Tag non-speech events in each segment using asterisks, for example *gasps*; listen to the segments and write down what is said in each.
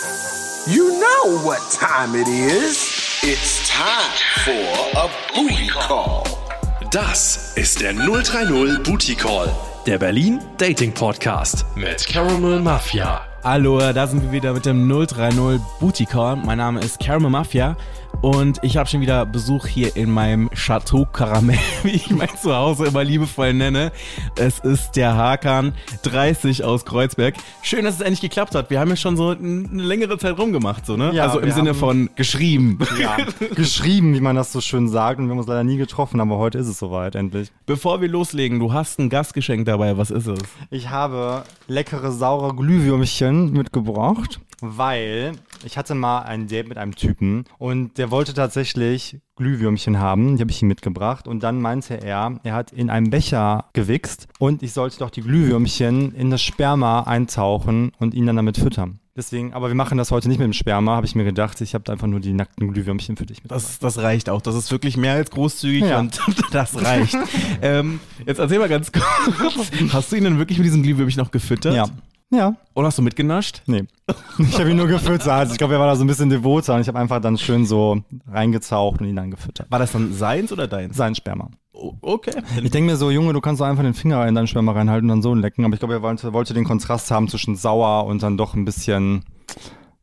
You know what time it is. It's time for a booty call. Das ist der 030 Booty Call, der Berlin Dating Podcast mit Caramel Mafia. Hallo, da sind wir wieder mit dem 030 Booty Call. Mein Name ist Caramel Mafia und ich habe schon wieder Besuch hier in meinem Chateau Caramel, *laughs* wie ich mein Zuhause immer liebevoll nenne. Es ist der Hakan 30 aus Kreuzberg. Schön, dass es endlich geklappt hat. Wir haben ja schon so eine längere Zeit rumgemacht, so, ne? Ja, also im Sinne von geschrieben. Ja, *laughs* geschrieben, wie man das so schön sagt. Und wir haben uns leider nie getroffen, aber heute ist es soweit, endlich. Bevor wir loslegen, du hast ein Gastgeschenk dabei. Was ist es? Ich habe leckere, saure Glühwürmchen mitgebracht, weil ich hatte mal ein Date mit einem Typen und der wollte tatsächlich Glühwürmchen haben. Die habe ich ihm mitgebracht. Und dann meinte er, er hat in einem Becher gewichst und ich sollte doch die Glühwürmchen in das Sperma eintauchen und ihn dann damit füttern. Deswegen, aber wir machen das heute nicht mit dem Sperma, habe ich mir gedacht. Ich habe einfach nur die nackten Glühwürmchen für dich mit. Das, das reicht auch. Das ist wirklich mehr als großzügig Ja. und *laughs* das reicht. *laughs* ähm, jetzt erzähl mal ganz kurz. *laughs* Hast du ihn dann wirklich mit diesen Glühwürmchen noch gefüttert? ja. Ja, Oder hast du mitgenascht? Nee. Ich habe ihn nur gefüttert. *laughs* Also ich glaube, er war da so ein bisschen devoter und ich habe einfach dann schön so reingezaucht und ihn dann gefüttert. War das dann seins oder deins? Sein Sperma. Okay. Ich denke mir so, Junge, du kannst doch einfach den Finger in deinen Sperma reinhalten und dann so lecken. Aber ich glaube, er wollte, wollte den Kontrast haben zwischen sauer und dann doch ein bisschen.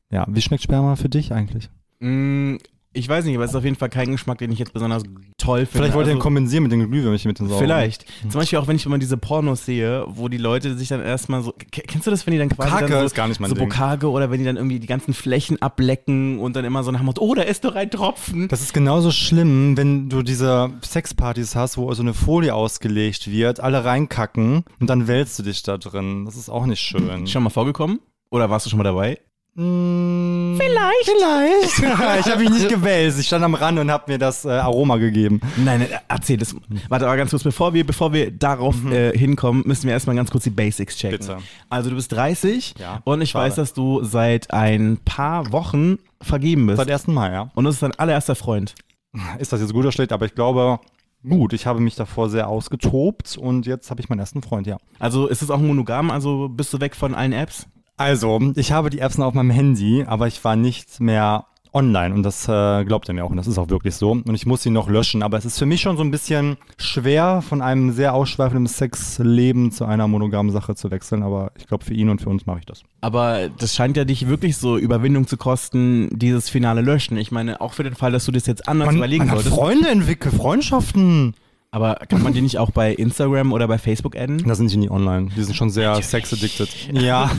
Ja, wie schmeckt Sperma für dich eigentlich? Mm, ich weiß nicht, aber es ist auf jeden Fall kein Geschmack, den ich jetzt besonders toll finde. Vielleicht wollte er ihn Also, kompensieren mit den Glühwürmchen mit den sauren. Vielleicht. Zum Beispiel auch, wenn ich immer diese Pornos sehe, wo die Leute sich dann erstmal so. Kennst du das, wenn die dann quasi. Bokake dann so, ist gar nicht mein So Ding. Bokage oder wenn die dann irgendwie die ganzen Flächen ablecken und dann immer so nach dem Motto, oh, da ist doch ein Tropfen. Das ist genauso schlimm, wenn du diese Sexpartys hast, wo so eine Folie ausgelegt wird, alle reinkacken und dann wälzt du dich da drin. Das ist auch nicht schön. Schon mal vorgekommen? Oder warst du schon mal dabei? Vielleicht. Vielleicht. *laughs* *laughs* ich habe mich nicht gewälzt. Ich stand am Rand und habe mir das äh, Aroma gegeben. Nein, nein, erzähl das. Warte aber ganz kurz, bevor wir, bevor wir darauf äh, hinkommen, müssen wir erstmal ganz kurz die Basics checken. Bitte. Also du bist 30 Ja, und ich schade. weiß, dass du seit ein paar Wochen vergeben bist. Seit 1. Mai, ja. Und das ist dein allererster Freund. Ist das jetzt gut oder schlecht? Aber ich glaube, gut. Ich habe mich davor sehr ausgetobt und jetzt habe ich meinen ersten Freund, ja. Also ist es auch monogam, also bist du weg von allen Apps? Also, ich habe die Apps noch auf meinem Handy, aber ich war nicht mehr online und das äh, glaubt er mir auch und das ist auch wirklich so. Und ich muss sie noch löschen, aber es ist für mich schon so ein bisschen schwer, von einem sehr ausschweifenden Sexleben zu einer monogamen Sache zu wechseln, aber ich glaube, für ihn und für uns mache ich das. Aber das scheint ja dich wirklich so Überwindung zu kosten, dieses finale Löschen. Ich meine, auch für den Fall, dass du das jetzt anders überlegen man solltest. Freunde entwickelt, Freundschaften. Aber kann man die nicht auch bei Instagram oder bei Facebook adden? Da sind die nie online. Die sind schon sehr sex-addicted. Ja.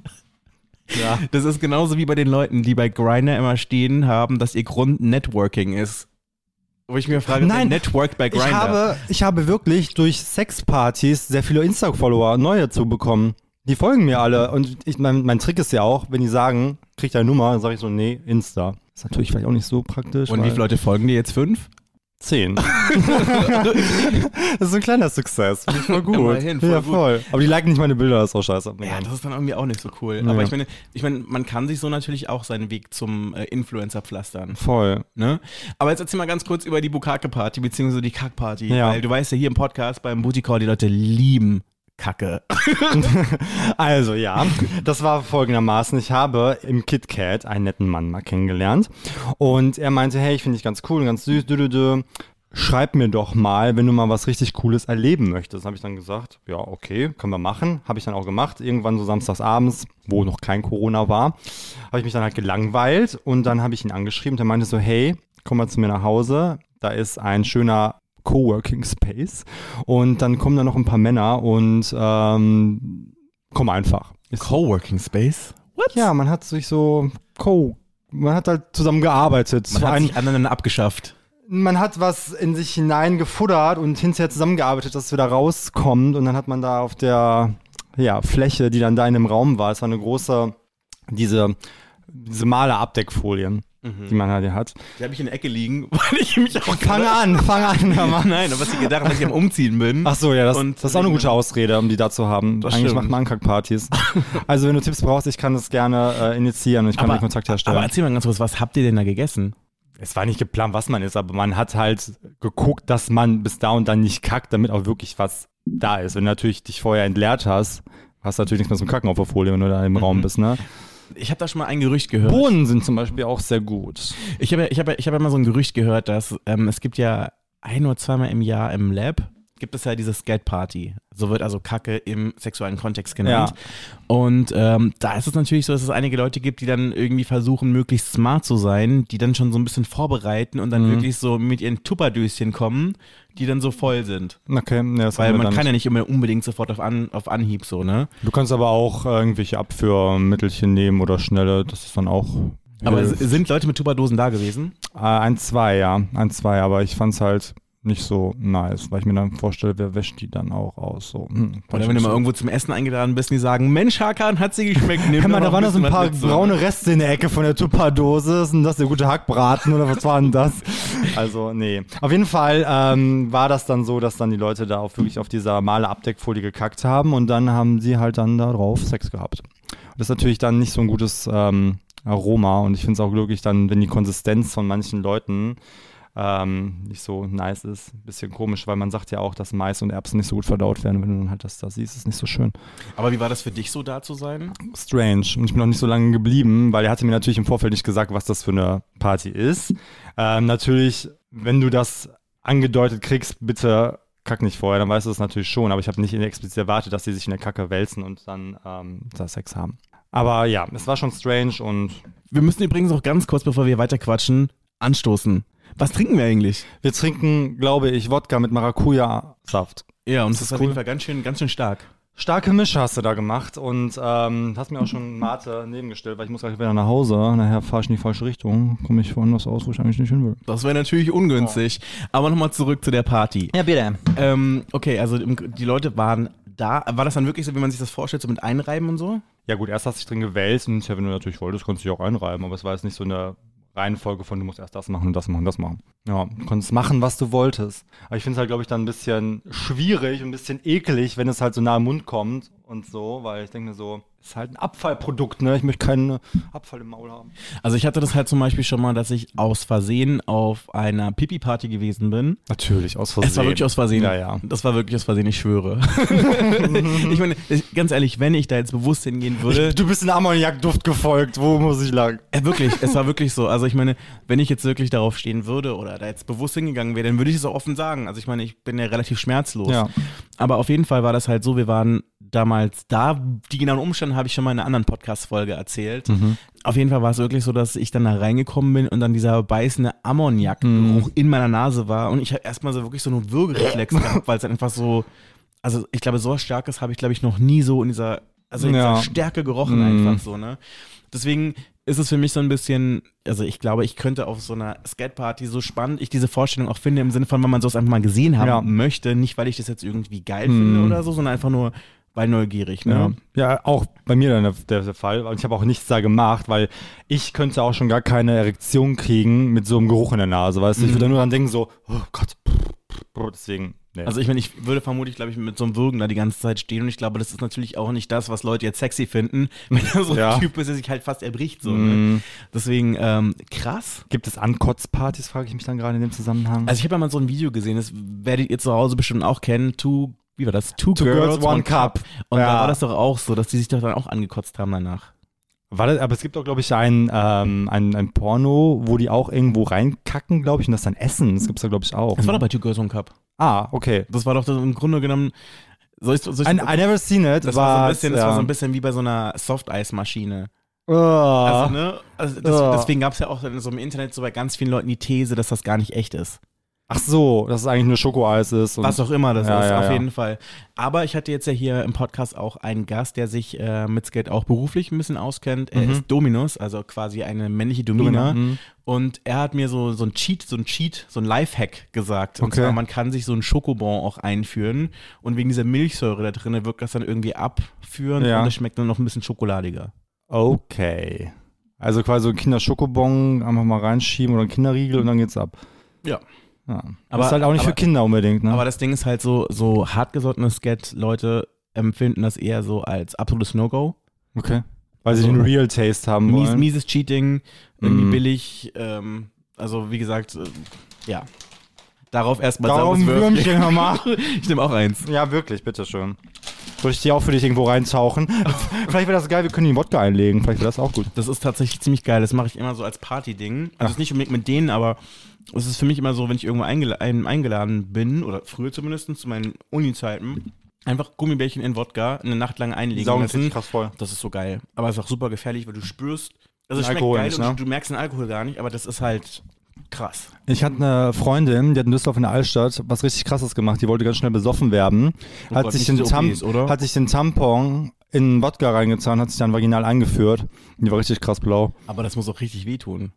*laughs* ja. Das ist genauso wie bei den Leuten, die bei Grindr immer stehen haben, dass ihr Grund Networking ist. Wo ich mir frage, Nein, wer networkt bei Grindr? Ich habe, ich habe wirklich durch Sexpartys sehr viele Insta-Follower neu dazu bekommen. Die folgen mir alle. Und ich, mein, mein Trick ist ja auch, wenn die sagen, krieg deine Nummer, dann sage ich so, nee, Insta. ist natürlich vielleicht auch nicht so praktisch. Und wie viele Leute folgen dir jetzt? Fünf? Zehn. *laughs* das ist ein kleiner Success. Finde ich voll gut. Immerhin, voll ja, gut. voll. Aber die liken nicht meine Bilder, das ist auch scheiße. Ja, das ist dann irgendwie auch nicht so cool. Ja. Aber ich meine, ich meine, man kann sich so natürlich auch seinen Weg zum äh, Influencer pflastern. voll. Ne? Aber jetzt erzähl mal ganz kurz über die Bukake-Party, beziehungsweise die Kack-Party. Ja. Weil du weißt ja hier im Podcast beim Booty Call, die Leute lieben Kacke. *laughs* Also ja, das war folgendermaßen. Ich habe im KitKat einen netten Mann mal kennengelernt und er meinte, hey, ich finde dich ganz cool und ganz süß. Dü, dü. Schreib mir doch mal, wenn du mal was richtig Cooles erleben möchtest. Habe ich dann gesagt, ja, okay, können wir machen. Habe ich dann auch gemacht. Irgendwann so samstags abends, wo noch kein Corona war, habe ich mich dann halt gelangweilt und dann habe ich ihn angeschrieben. Der meinte so, hey, komm mal zu mir nach Hause. Da ist ein schöner Coworking Space und dann kommen da noch ein paar Männer und ähm, komm einfach. Ist, Coworking Space? What? ja, man hat sich so co, man hat halt zusammen gearbeitet. Man hat sich aneinander abgeschafft. man hat was in sich hineingefuttert und hinterher zusammengearbeitet, dass es wieder rauskommt und dann hat man da auf der ja, Fläche, die dann da in dem Raum war, es war eine große, diese, diese Maler-Abdeckfolien, die man halt hat. Die habe ich in der Ecke liegen, *laughs* weil ich mich auch Fang an, fang an, hör mal. *laughs* Nein, aber was ich gedacht habe, dass ich am Umziehen bin. Ach so, ja, das, das ist auch eine gute Ausrede, um die da zu haben. Das Eigentlich stimmt. macht man Ankack-Partys. *laughs* also wenn du Tipps brauchst, ich kann das gerne äh, initiieren und ich kann aber, den Kontakt herstellen. aber erzähl mal ganz kurz, was habt ihr denn da gegessen? es war nicht geplant, was man ist, aber man hat halt geguckt, dass man bis da und dann nicht kackt, damit auch wirklich was da ist. Wenn du natürlich dich vorher entleert hast, hast du natürlich nichts mehr zum Kacken auf der Folie, wenn du da im Raum bist, ne? Ich habe da schon mal ein Gerücht gehört. Bohnen sind zum Beispiel auch sehr gut. Ich habe ich hab, ich hab immer so ein Gerücht gehört, dass ähm, es gibt ja ein oder zweimal im Jahr im Lab gibt es ja diese Skate Party. So wird also Kacke im sexuellen Kontext genannt. Ja. Und ähm, da ist es natürlich so, dass es einige Leute gibt, die dann irgendwie versuchen, möglichst smart zu sein, die dann schon so ein bisschen vorbereiten und dann wirklich so mit ihren Tupperdöschen kommen, die dann so voll sind. Okay, ne, das Weil man kann ja nicht. immer unbedingt sofort auf, An auf Anhieb so, ne? Du kannst aber auch äh, irgendwelche Abführmittelchen nehmen oder schnelle, das ist dann auch. Aber sind Leute mit Tupperdosen da gewesen? Äh, ein, zwei, ja. Ein, zwei, aber ich fand's halt nicht so nice, weil ich mir dann vorstelle, wer wäscht die dann auch aus? So, hm, Oder wenn du mal irgendwo zum Essen eingeladen bist und die sagen, Mensch, Hakan, hat sie geschmeckt. Nimm mal, da waren da so ein paar braune Reste in der Ecke von der Tupperdose. Ist denn das der gute Hackbraten oder was war denn das? Also, nee. Auf jeden Fall ähm, war das dann so, dass dann die Leute da auf, wirklich auf dieser male Abdeckfolie gekackt haben und dann haben sie halt dann da drauf Sex gehabt. Das ist natürlich dann nicht so ein gutes ähm, Aroma und ich finde es auch glücklich dann, wenn die Konsistenz von manchen Leuten ähm, nicht so nice ist. Bisschen komisch, weil man sagt ja auch, dass Mais und Erbsen nicht so gut verdaut werden. Wenn du dann halt das da siehst, ist nicht so schön Aber wie war das für dich so da zu sein? strange. Und ich bin noch nicht so lange geblieben, weil er hatte mir natürlich im Vorfeld nicht gesagt, was das für eine Party ist. Ähm, natürlich, wenn du das angedeutet kriegst, bitte kack nicht vorher, dann weißt du das natürlich schon. Aber ich habe nicht explizit erwartet, dass sie sich in der Kacke wälzen und dann ähm, da Sex haben. Aber ja, es war schon strange und Wir müssen übrigens auch ganz kurz, bevor wir weiter quatschen, anstoßen. Was trinken wir eigentlich? wir trinken, glaube ich, Wodka mit Maracuja-Saft. Ja, und Das ist ist auf cool. jeden Fall ganz schön, ganz schön stark. Starke Mische hast du da gemacht und ähm, hast mir auch schon Mate nebengestellt, weil ich muss gleich wieder nach Hause. Nachher fahre ich in die falsche Richtung, komme ich woanders aus, wo ich eigentlich nicht hin will. Das wäre natürlich ungünstig. Aber nochmal zurück zu der Party. Ja, bitte. Ähm, okay, also die Leute waren da. War das dann wirklich so, wie man sich das vorstellt, so mit Einreiben und so? Ja gut, erst hast du dich drin gewälzt und ja, wenn du natürlich wolltest, konntest du dich auch einreiben, aber es war jetzt nicht so eine Reihenfolge von, du musst erst das machen und das machen und das machen. Ja, du konntest machen, was du wolltest. Aber ich finde es halt, glaube ich, dann ein bisschen schwierig und ein bisschen ekelig, wenn es halt so nah am Mund kommt und so, weil ich denke mir so, ist halt ein Abfallprodukt, ne? Ich möchte keinen Abfall im Maul haben. Also ich hatte das halt zum Beispiel schon mal, dass ich aus Versehen auf einer Pipi-Party gewesen bin. Natürlich, aus Versehen. Es war wirklich aus Versehen. Ja, ja. Das war wirklich aus Versehen, ich schwöre. *laughs* ich meine, ich- ganz ehrlich, wenn ich da jetzt bewusst hingehen würde. Du bist in Ammoniakduft gefolgt, wo muss ich lang? Ja, wirklich, es war wirklich so. Also ich meine, wenn ich jetzt wirklich darauf stehen würde oder da jetzt bewusst hingegangen wäre, dann würde ich es auch offen sagen. Also ich meine, ich bin ja relativ schmerzlos. Ja. Aber auf jeden Fall war das halt so, wir waren damals da. Die genauen Umstände habe ich schon mal in einer anderen Podcast-Folge erzählt. Mhm. Auf jeden Fall war es wirklich so, dass ich dann da reingekommen bin und dann dieser beißende Ammoniakgeruch Mhm. in meiner Nase war. Und ich habe erstmal so wirklich so einen Würgereflex *laughs* gehabt, weil es einfach so, also ich glaube, so starkes habe ich, glaube ich, noch nie so in dieser, also in Ja. dieser Stärke gerochen Mhm. einfach so, ne? Deswegen ist es für mich so ein bisschen, also ich glaube, ich könnte auf so einer Skateparty so spannend ich diese Vorstellung auch finde, im Sinne von, wenn man sowas einfach mal gesehen haben Ja. möchte, nicht weil ich das jetzt irgendwie geil Mhm. finde oder so, sondern einfach nur weil neugierig, Ja. ne? ja, auch bei mir dann der, der Fall. Und ich habe auch nichts da gemacht, weil ich könnte auch schon gar keine Erektion kriegen mit so einem Geruch in der Nase, weißt du? Ich würde dann nur dran denken, so, oh Gott, deswegen. Nee. Also ich meine, ich würde vermutlich, glaube ich, mit so einem Würgen da die ganze Zeit stehen und ich glaube, das ist natürlich auch nicht das, was Leute jetzt sexy finden, *laughs* wenn da so ein Ja. Typ ist, der sich halt fast erbricht so. Ne? Mhm. Deswegen, ähm, krass. Gibt es Ankotzpartys, frage ich mich dann gerade in dem Zusammenhang. Also ich habe ja mal so ein Video gesehen, das werdet ihr zu Hause bestimmt auch kennen, Two, wie war das? Two, Two Girls, One Cup. Und da Ja. war das doch auch so, dass die sich doch dann auch angekotzt haben danach. Warte, aber es gibt auch, glaube ich, ein, ähm, ein, ein Porno, wo die auch irgendwo reinkacken, glaube ich, und das dann essen. Das gibt es da, glaube ich, auch. Das war ne? doch bei Two Girls One Cup. Ah, okay. Das war doch das im Grunde genommen, soll ich, soll ich I, I never seen it. das, war so ein bisschen, das war ja. so ein bisschen wie bei so einer Softeismaschine. Oh. Also, ne? Also das, Ja. Deswegen gab es ja auch in so im Internet so bei ganz vielen Leuten die These, dass das gar nicht echt ist. Ach so, dass es eigentlich nur Schokoeis ist. Was auch immer das Ja, ist, ja, auf ja. jeden Fall. Aber ich hatte jetzt ja hier im Podcast auch einen Gast, der sich äh, mit Skate auch beruflich ein bisschen auskennt. Er Mhm. ist Dominus, also quasi eine männliche Domina. Mhm. Und er hat mir so, so ein Cheat, so ein Cheat, so ein Lifehack gesagt. Und Okay. zwar, man kann sich so einen Schokobon auch einführen. Und wegen dieser Milchsäure da drin wirkt das dann irgendwie abführen und es schmeckt dann noch ein bisschen schokoladiger. Okay. Also quasi so ein Kinderschokobon einfach mal reinschieben oder ein Kinderriegel und dann geht's ab. Ja. Ja. Aber- ist halt auch nicht aber- für Kinder unbedingt, ne? Aber das Ding ist halt so, so hartgesottene Skat-Leute empfinden das eher so als absolutes No-Go. okay. Weil sie Also- den Real Taste haben Mies, wollen. mieses Cheating, irgendwie Mhm. billig, ähm, also wie gesagt, äh, ja. Darauf erstmal Darum Würmchen, hör mal. *laughs* Ich nehme auch eins. Ja, wirklich, bitteschön. Soll ich die auch für dich irgendwo reintauchen? *laughs* Vielleicht wäre das geil, wir können die Wodka einlegen. Vielleicht wäre das auch gut. Das ist tatsächlich ziemlich geil. Das mache ich immer so als Party-Ding. Also nicht unbedingt mit denen, aber es ist für mich immer so, wenn ich irgendwo eingela ein, eingeladen bin, oder früher zumindest zu meinen Uni-Zeiten, einfach Gummibärchen in Wodka eine Nacht lang einlegen Saugen lassen. krass voll. Das ist so geil. Aber es ist auch super gefährlich, weil du spürst, also es schmeckt Alkohol geil nicht, und ne? du, du merkst den Alkohol gar nicht, aber das ist halt krass. Ich hatte eine Freundin, die hat in Düsseldorf in der Altstadt was richtig krasses gemacht. Die wollte ganz schnell besoffen werden. Oh hat, Gott, sich den diese Tam OPs, oder? hat sich den Tampon in Wodka reingetan, hat sich dann vaginal eingeführt. Die war richtig krass blau. Aber das muss auch richtig wehtun.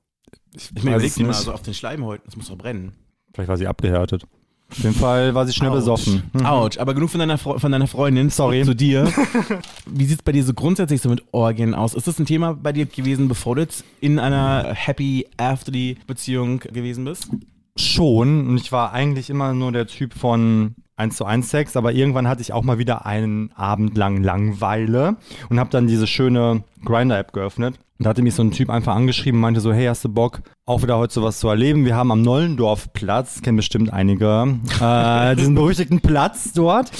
Ich, Ich meine, es dir mal so auf den Schleimhäuten, das muss doch brennen. Vielleicht war sie abgehärtet. Auf jeden Fall war sie schnell Autsch. besoffen. Hm. Autsch, aber genug von deiner, Fre von deiner Freundin. Sorry. Zu dir. *laughs* Wie sieht es bei dir so grundsätzlich so mit Orgien aus? Ist das ein Thema bei dir gewesen, bevor du jetzt in einer Happy After Beziehung gewesen bist? Schon. Und ich war eigentlich immer nur der Typ von 1 zu 1 Sex, aber irgendwann hatte ich auch mal wieder einen Abend lang Langweile und habe dann diese schöne Grinder-App geöffnet. Und da hatte mich so ein Typ einfach angeschrieben und meinte so, hey, hast du Bock, auch wieder heute sowas zu erleben? Wir haben am Nollendorfplatz, kennen bestimmt einige, äh, *laughs* diesen berüchtigten Platz dort.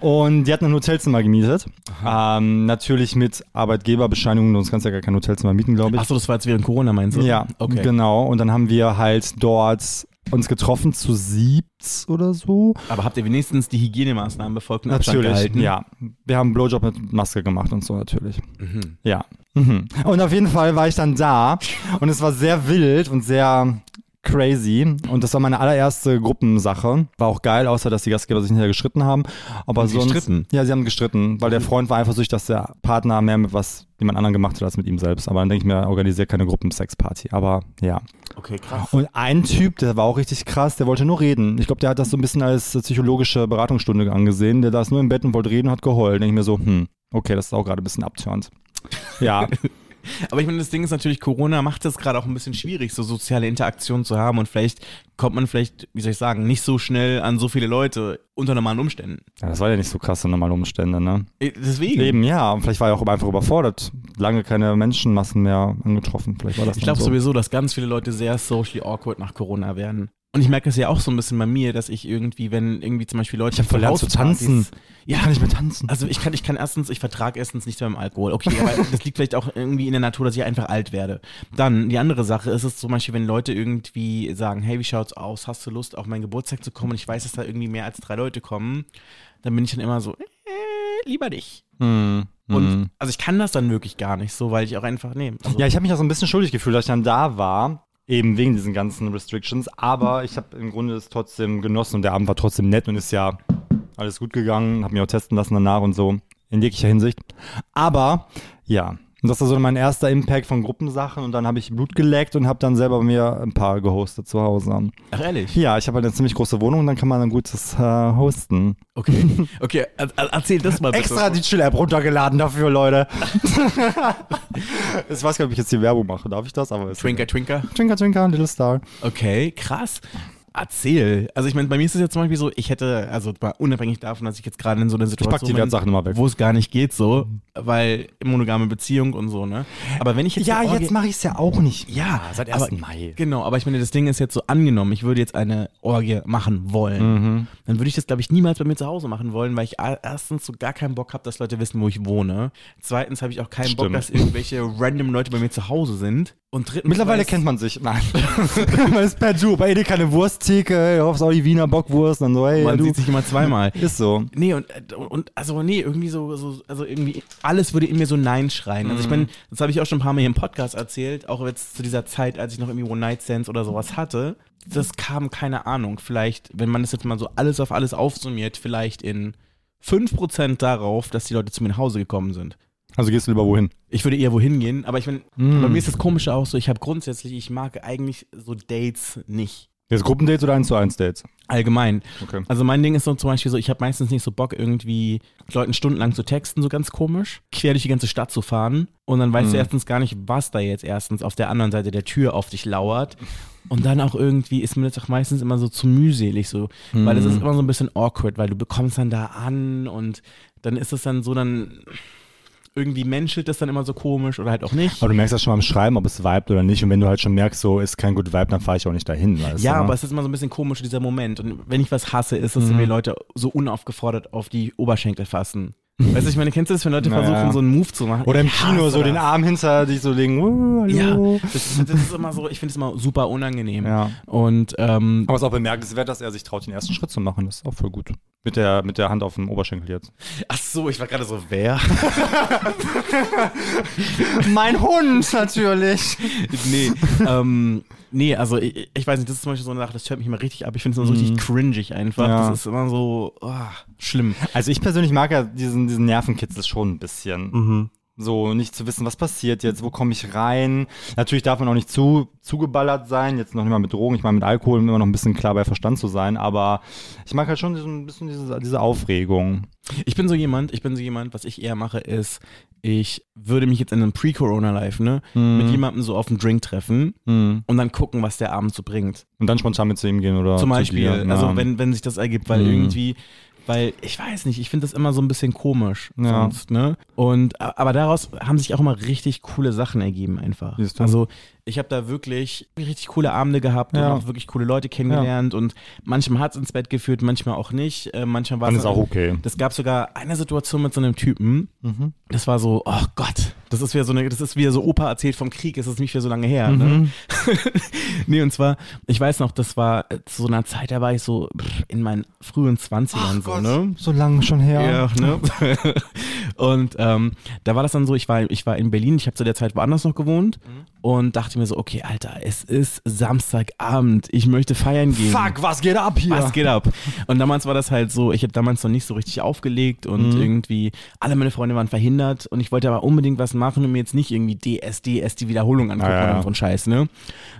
Und die hatten ein Hotelzimmer gemietet. Ähm, natürlich mit Arbeitgeberbescheinigung, sonst kannst du ja gar kein Hotelzimmer mieten, glaube ich. Achso, das war jetzt während Corona, meinst du? Ja, okay. genau. Und dann haben wir halt dort uns getroffen zu siebts oder so. Aber habt ihr wenigstens die Hygienemaßnahmen befolgt und Abstand Natürlich, gehalten? ja. Wir haben einen Blowjob mit Maske gemacht und so natürlich. Mhm. Ja. Mhm. Und auf jeden Fall war ich dann da und es war sehr wild und sehr crazy und das war meine allererste Gruppensache. War auch geil, außer dass die Gastgeber sich hinterher gestritten haben. Aber Haben sie sonst, gestritten? Ja, sie haben gestritten, weil der Freund war eifersüchtig, dass der Partner mehr mit was jemand anderen gemacht hat als mit ihm selbst. Aber dann denke ich mir, organisiert keine Gruppensexparty. Aber ja. Okay, krass. Und ein Typ, der war auch richtig krass, der wollte nur reden. Ich glaube, der hat das so ein bisschen als psychologische Beratungsstunde angesehen. Der saß nur im Bett und wollte reden und hat geheult. Denke ich mir so, hm, okay, das ist auch gerade ein bisschen abturnt. Ja, *laughs* Aber ich meine, das Ding ist natürlich, Corona macht es gerade auch ein bisschen schwierig, so soziale Interaktion zu haben und vielleicht kommt man vielleicht, wie soll ich sagen, nicht so schnell an so viele Leute unter normalen Umständen. Ja, das war ja nicht so krasse normale Umstände, ne? Äh, Deswegen. Eben, ja. Und vielleicht war er auch einfach überfordert. Lange keine Menschenmassen mehr angetroffen. Vielleicht war das Ich glaube so. sowieso, dass ganz viele Leute sehr socially awkward nach Corona werden. Und ich merke das ja auch so ein bisschen bei mir, dass ich irgendwie, wenn irgendwie zum Beispiel Leute Ich hab verlernt zu tanzen. Ja, Kann ich mehr tanzen? Also ich kann, ich kann erstens, ich vertrage erstens nicht beim Alkohol. Okay, aber *laughs* das liegt vielleicht auch irgendwie in der Natur, dass ich einfach alt werde. Dann, die andere Sache ist es zum Beispiel, wenn Leute irgendwie sagen, hey, wie schaut's aus? Hast du Lust, auf meinen Geburtstag zu kommen? Und ich weiß, dass da irgendwie mehr als drei Leute kommen. Dann bin ich dann immer so, äh, lieber nicht. Hm, Und hm. also ich kann das dann wirklich gar nicht so, weil ich auch einfach, nee. Also, Ja, ich habe mich auch so ein bisschen schuldig gefühlt, dass ich dann da war. Eben wegen diesen ganzen Restrictions. Aber ich habe im Grunde es trotzdem genossen und der Abend war trotzdem nett und ist ja alles gut gegangen. Habe mich auch testen lassen danach und so. In jeglicher Hinsicht. Aber ja, und das war so mein erster Impact von Gruppensachen und dann habe ich Blut geleckt und habe dann selber mir ein paar gehostet zu Hause. Ach, ehrlich? Ja, ich habe halt eine ziemlich große Wohnung und dann kann man dann gutes äh, hosten. Okay. *laughs* Okay, er, er- erzähl das mal bitte. Extra die Chill-App runtergeladen dafür, Leute. *laughs* ich weiß gar nicht, ob ich jetzt die Werbung mache. Darf ich das? Aber Twinker, Twinker. Twinker, Twinker, Little Star. Okay, krass. Erzähl. Also ich meine, bei mir ist es jetzt zum Beispiel so, ich hätte, also unabhängig davon, dass ich jetzt gerade in so einer Situation bin, wo es gar nicht geht so, weil monogame Beziehung und so, ne? Aber wenn ich jetzt Ja, Orgie- jetzt mache ich es ja auch nicht. ja, seit aber- 1. Mai. Genau, aber ich meine, das Ding ist jetzt so angenommen, ich würde jetzt eine Orgie machen wollen. Dann würde ich das, glaube ich, niemals bei mir zu Hause machen wollen, weil ich erstens so gar keinen Bock habe, dass Leute wissen, wo ich wohne. Zweitens habe ich auch keinen Bock, Stimmt. dass irgendwelche random Leute bei mir zu Hause sind. Und drittens Mittlerweile weiß- kennt man sich. Nein. *laughs* *laughs* man ist per Du. Bei Edeka eine Wursttheke, hey, aufs auch die Wiener Bockwurst. Und so, hey, man du. sieht sich immer zweimal. *laughs* Ist so. Nee, und, und also nee, irgendwie so, so, also irgendwie, alles würde in mir so Nein schreien. Also ich meine, das habe ich auch schon ein paar Mal hier im Podcast erzählt, auch jetzt zu dieser Zeit, als ich noch irgendwie One-Night-Stands oder sowas hatte. Das kam, keine Ahnung, vielleicht, wenn man das jetzt mal so alles auf alles aufsummiert, vielleicht in 5% darauf, dass die Leute zu mir nach Hause gekommen sind. Also gehst du lieber wohin? Ich würde eher wohin gehen, aber ich meine, Mm. bei mir ist das Komische auch so, ich habe grundsätzlich, ich mag eigentlich so Dates nicht. Jetzt Gruppendates oder 1 zu 1 Dates? Allgemein. Okay. Also mein Ding ist so zum Beispiel so, ich habe meistens nicht so Bock, irgendwie Leuten stundenlang zu texten, so ganz komisch, quer durch die ganze Stadt zu fahren und dann weißt du Mhm. erstens gar nicht, was da jetzt erstens auf der anderen Seite der Tür auf dich lauert. Und dann auch irgendwie ist mir das auch meistens immer so zu mühselig so, weil es Mhm. ist immer so ein bisschen awkward, weil du bekommst dann da an und dann ist es dann so, dann irgendwie menschelt das dann immer so komisch oder halt auch nicht. Aber du merkst das schon beim Schreiben, ob es vibet oder nicht. Und wenn du halt schon merkst, so ist kein gut Vibe, dann fahre ich auch nicht dahin. Weißt Ja, du, ne? aber es ist immer so ein bisschen komisch, dieser Moment. Und wenn ich was hasse, ist es, Mhm. mir Leute so unaufgefordert auf die Oberschenkel fassen. Weißt du, ich meine, kennst du das, wenn Leute Naja. versuchen, so einen Move zu machen? Oder im Ich Kino so den das. Arm hinter dich so legen. Oh, Ja, das, das ist immer so, ich finde es immer super unangenehm. Ja. Und ähm, Aber es ist auch bemerkenswert, dass er sich traut, den ersten Schritt zu machen. Das ist auch voll gut. Mit der, mit der Hand auf dem Oberschenkel jetzt. ach so, ich war gerade so, wer? *laughs* mein Hund natürlich. nee, ähm, nee, also ich, ich weiß nicht, das ist zum Beispiel so eine Sache, das hört mich immer richtig ab. Ich finde es immer so richtig cringig einfach. Mhm. Ja. Das ist immer so oh, schlimm. Also ich persönlich mag ja diesen, diesen Nervenkitzel schon ein bisschen. So, nicht zu wissen, was passiert jetzt, wo komme ich rein. Natürlich darf man auch nicht zu zugeballert sein, jetzt noch nicht mal mit Drogen, ich meine mit Alkohol, um immer noch ein bisschen klar bei Verstand zu sein, aber ich mag halt schon so ein bisschen diese, diese Aufregung. Ich bin so jemand, ich bin so jemand, was ich eher mache, ist, ich würde mich jetzt in einem Pre-Corona-Life, ne, Mhm. mit jemandem so auf einen Drink treffen und dann gucken, was der Abend so bringt. Und dann spontan mit zu ihm gehen oder Zum zu Beispiel, dir. also Ja. wenn, wenn sich das ergibt, weil Mhm. irgendwie, weil ich weiß nicht, ich finde das immer so ein bisschen komisch Ja. sonst, ne? Und aber daraus haben sich auch immer richtig coole Sachen ergeben einfach. Also ich habe da wirklich richtig coole Abende gehabt Ja. und auch wirklich coole Leute kennengelernt und manchmal hat es ins Bett geführt, manchmal auch nicht. Äh, manchmal war es auch okay. Das gab sogar eine Situation mit so einem Typen. Mhm. Das war so, oh Gott, das ist wieder so eine, das ist wieder so Opa erzählt vom Krieg, es ist nicht wieder so lange her. Mhm. Ne? *laughs* nee, und zwar, ich weiß noch, das war äh, zu so einer Zeit, da war ich so in meinen frühen 20ern so, ne? So lange schon her. Ja, ne? *laughs* und ähm, da war das dann so, ich war, ich war in Berlin, ich habe zu der Zeit woanders noch gewohnt und dachte mir so, okay, Alter, es ist Samstagabend, ich möchte feiern gehen. Fuck, was geht ab hier? Was geht ab? Und damals war das halt so, ich habe damals noch nicht so richtig aufgelegt und Mhm. irgendwie alle meine Freunde waren verhindert und ich wollte aber unbedingt was machen und mir jetzt nicht irgendwie DSDS die Wiederholung angucken Ja, ja, oder so ein Scheiß, ne?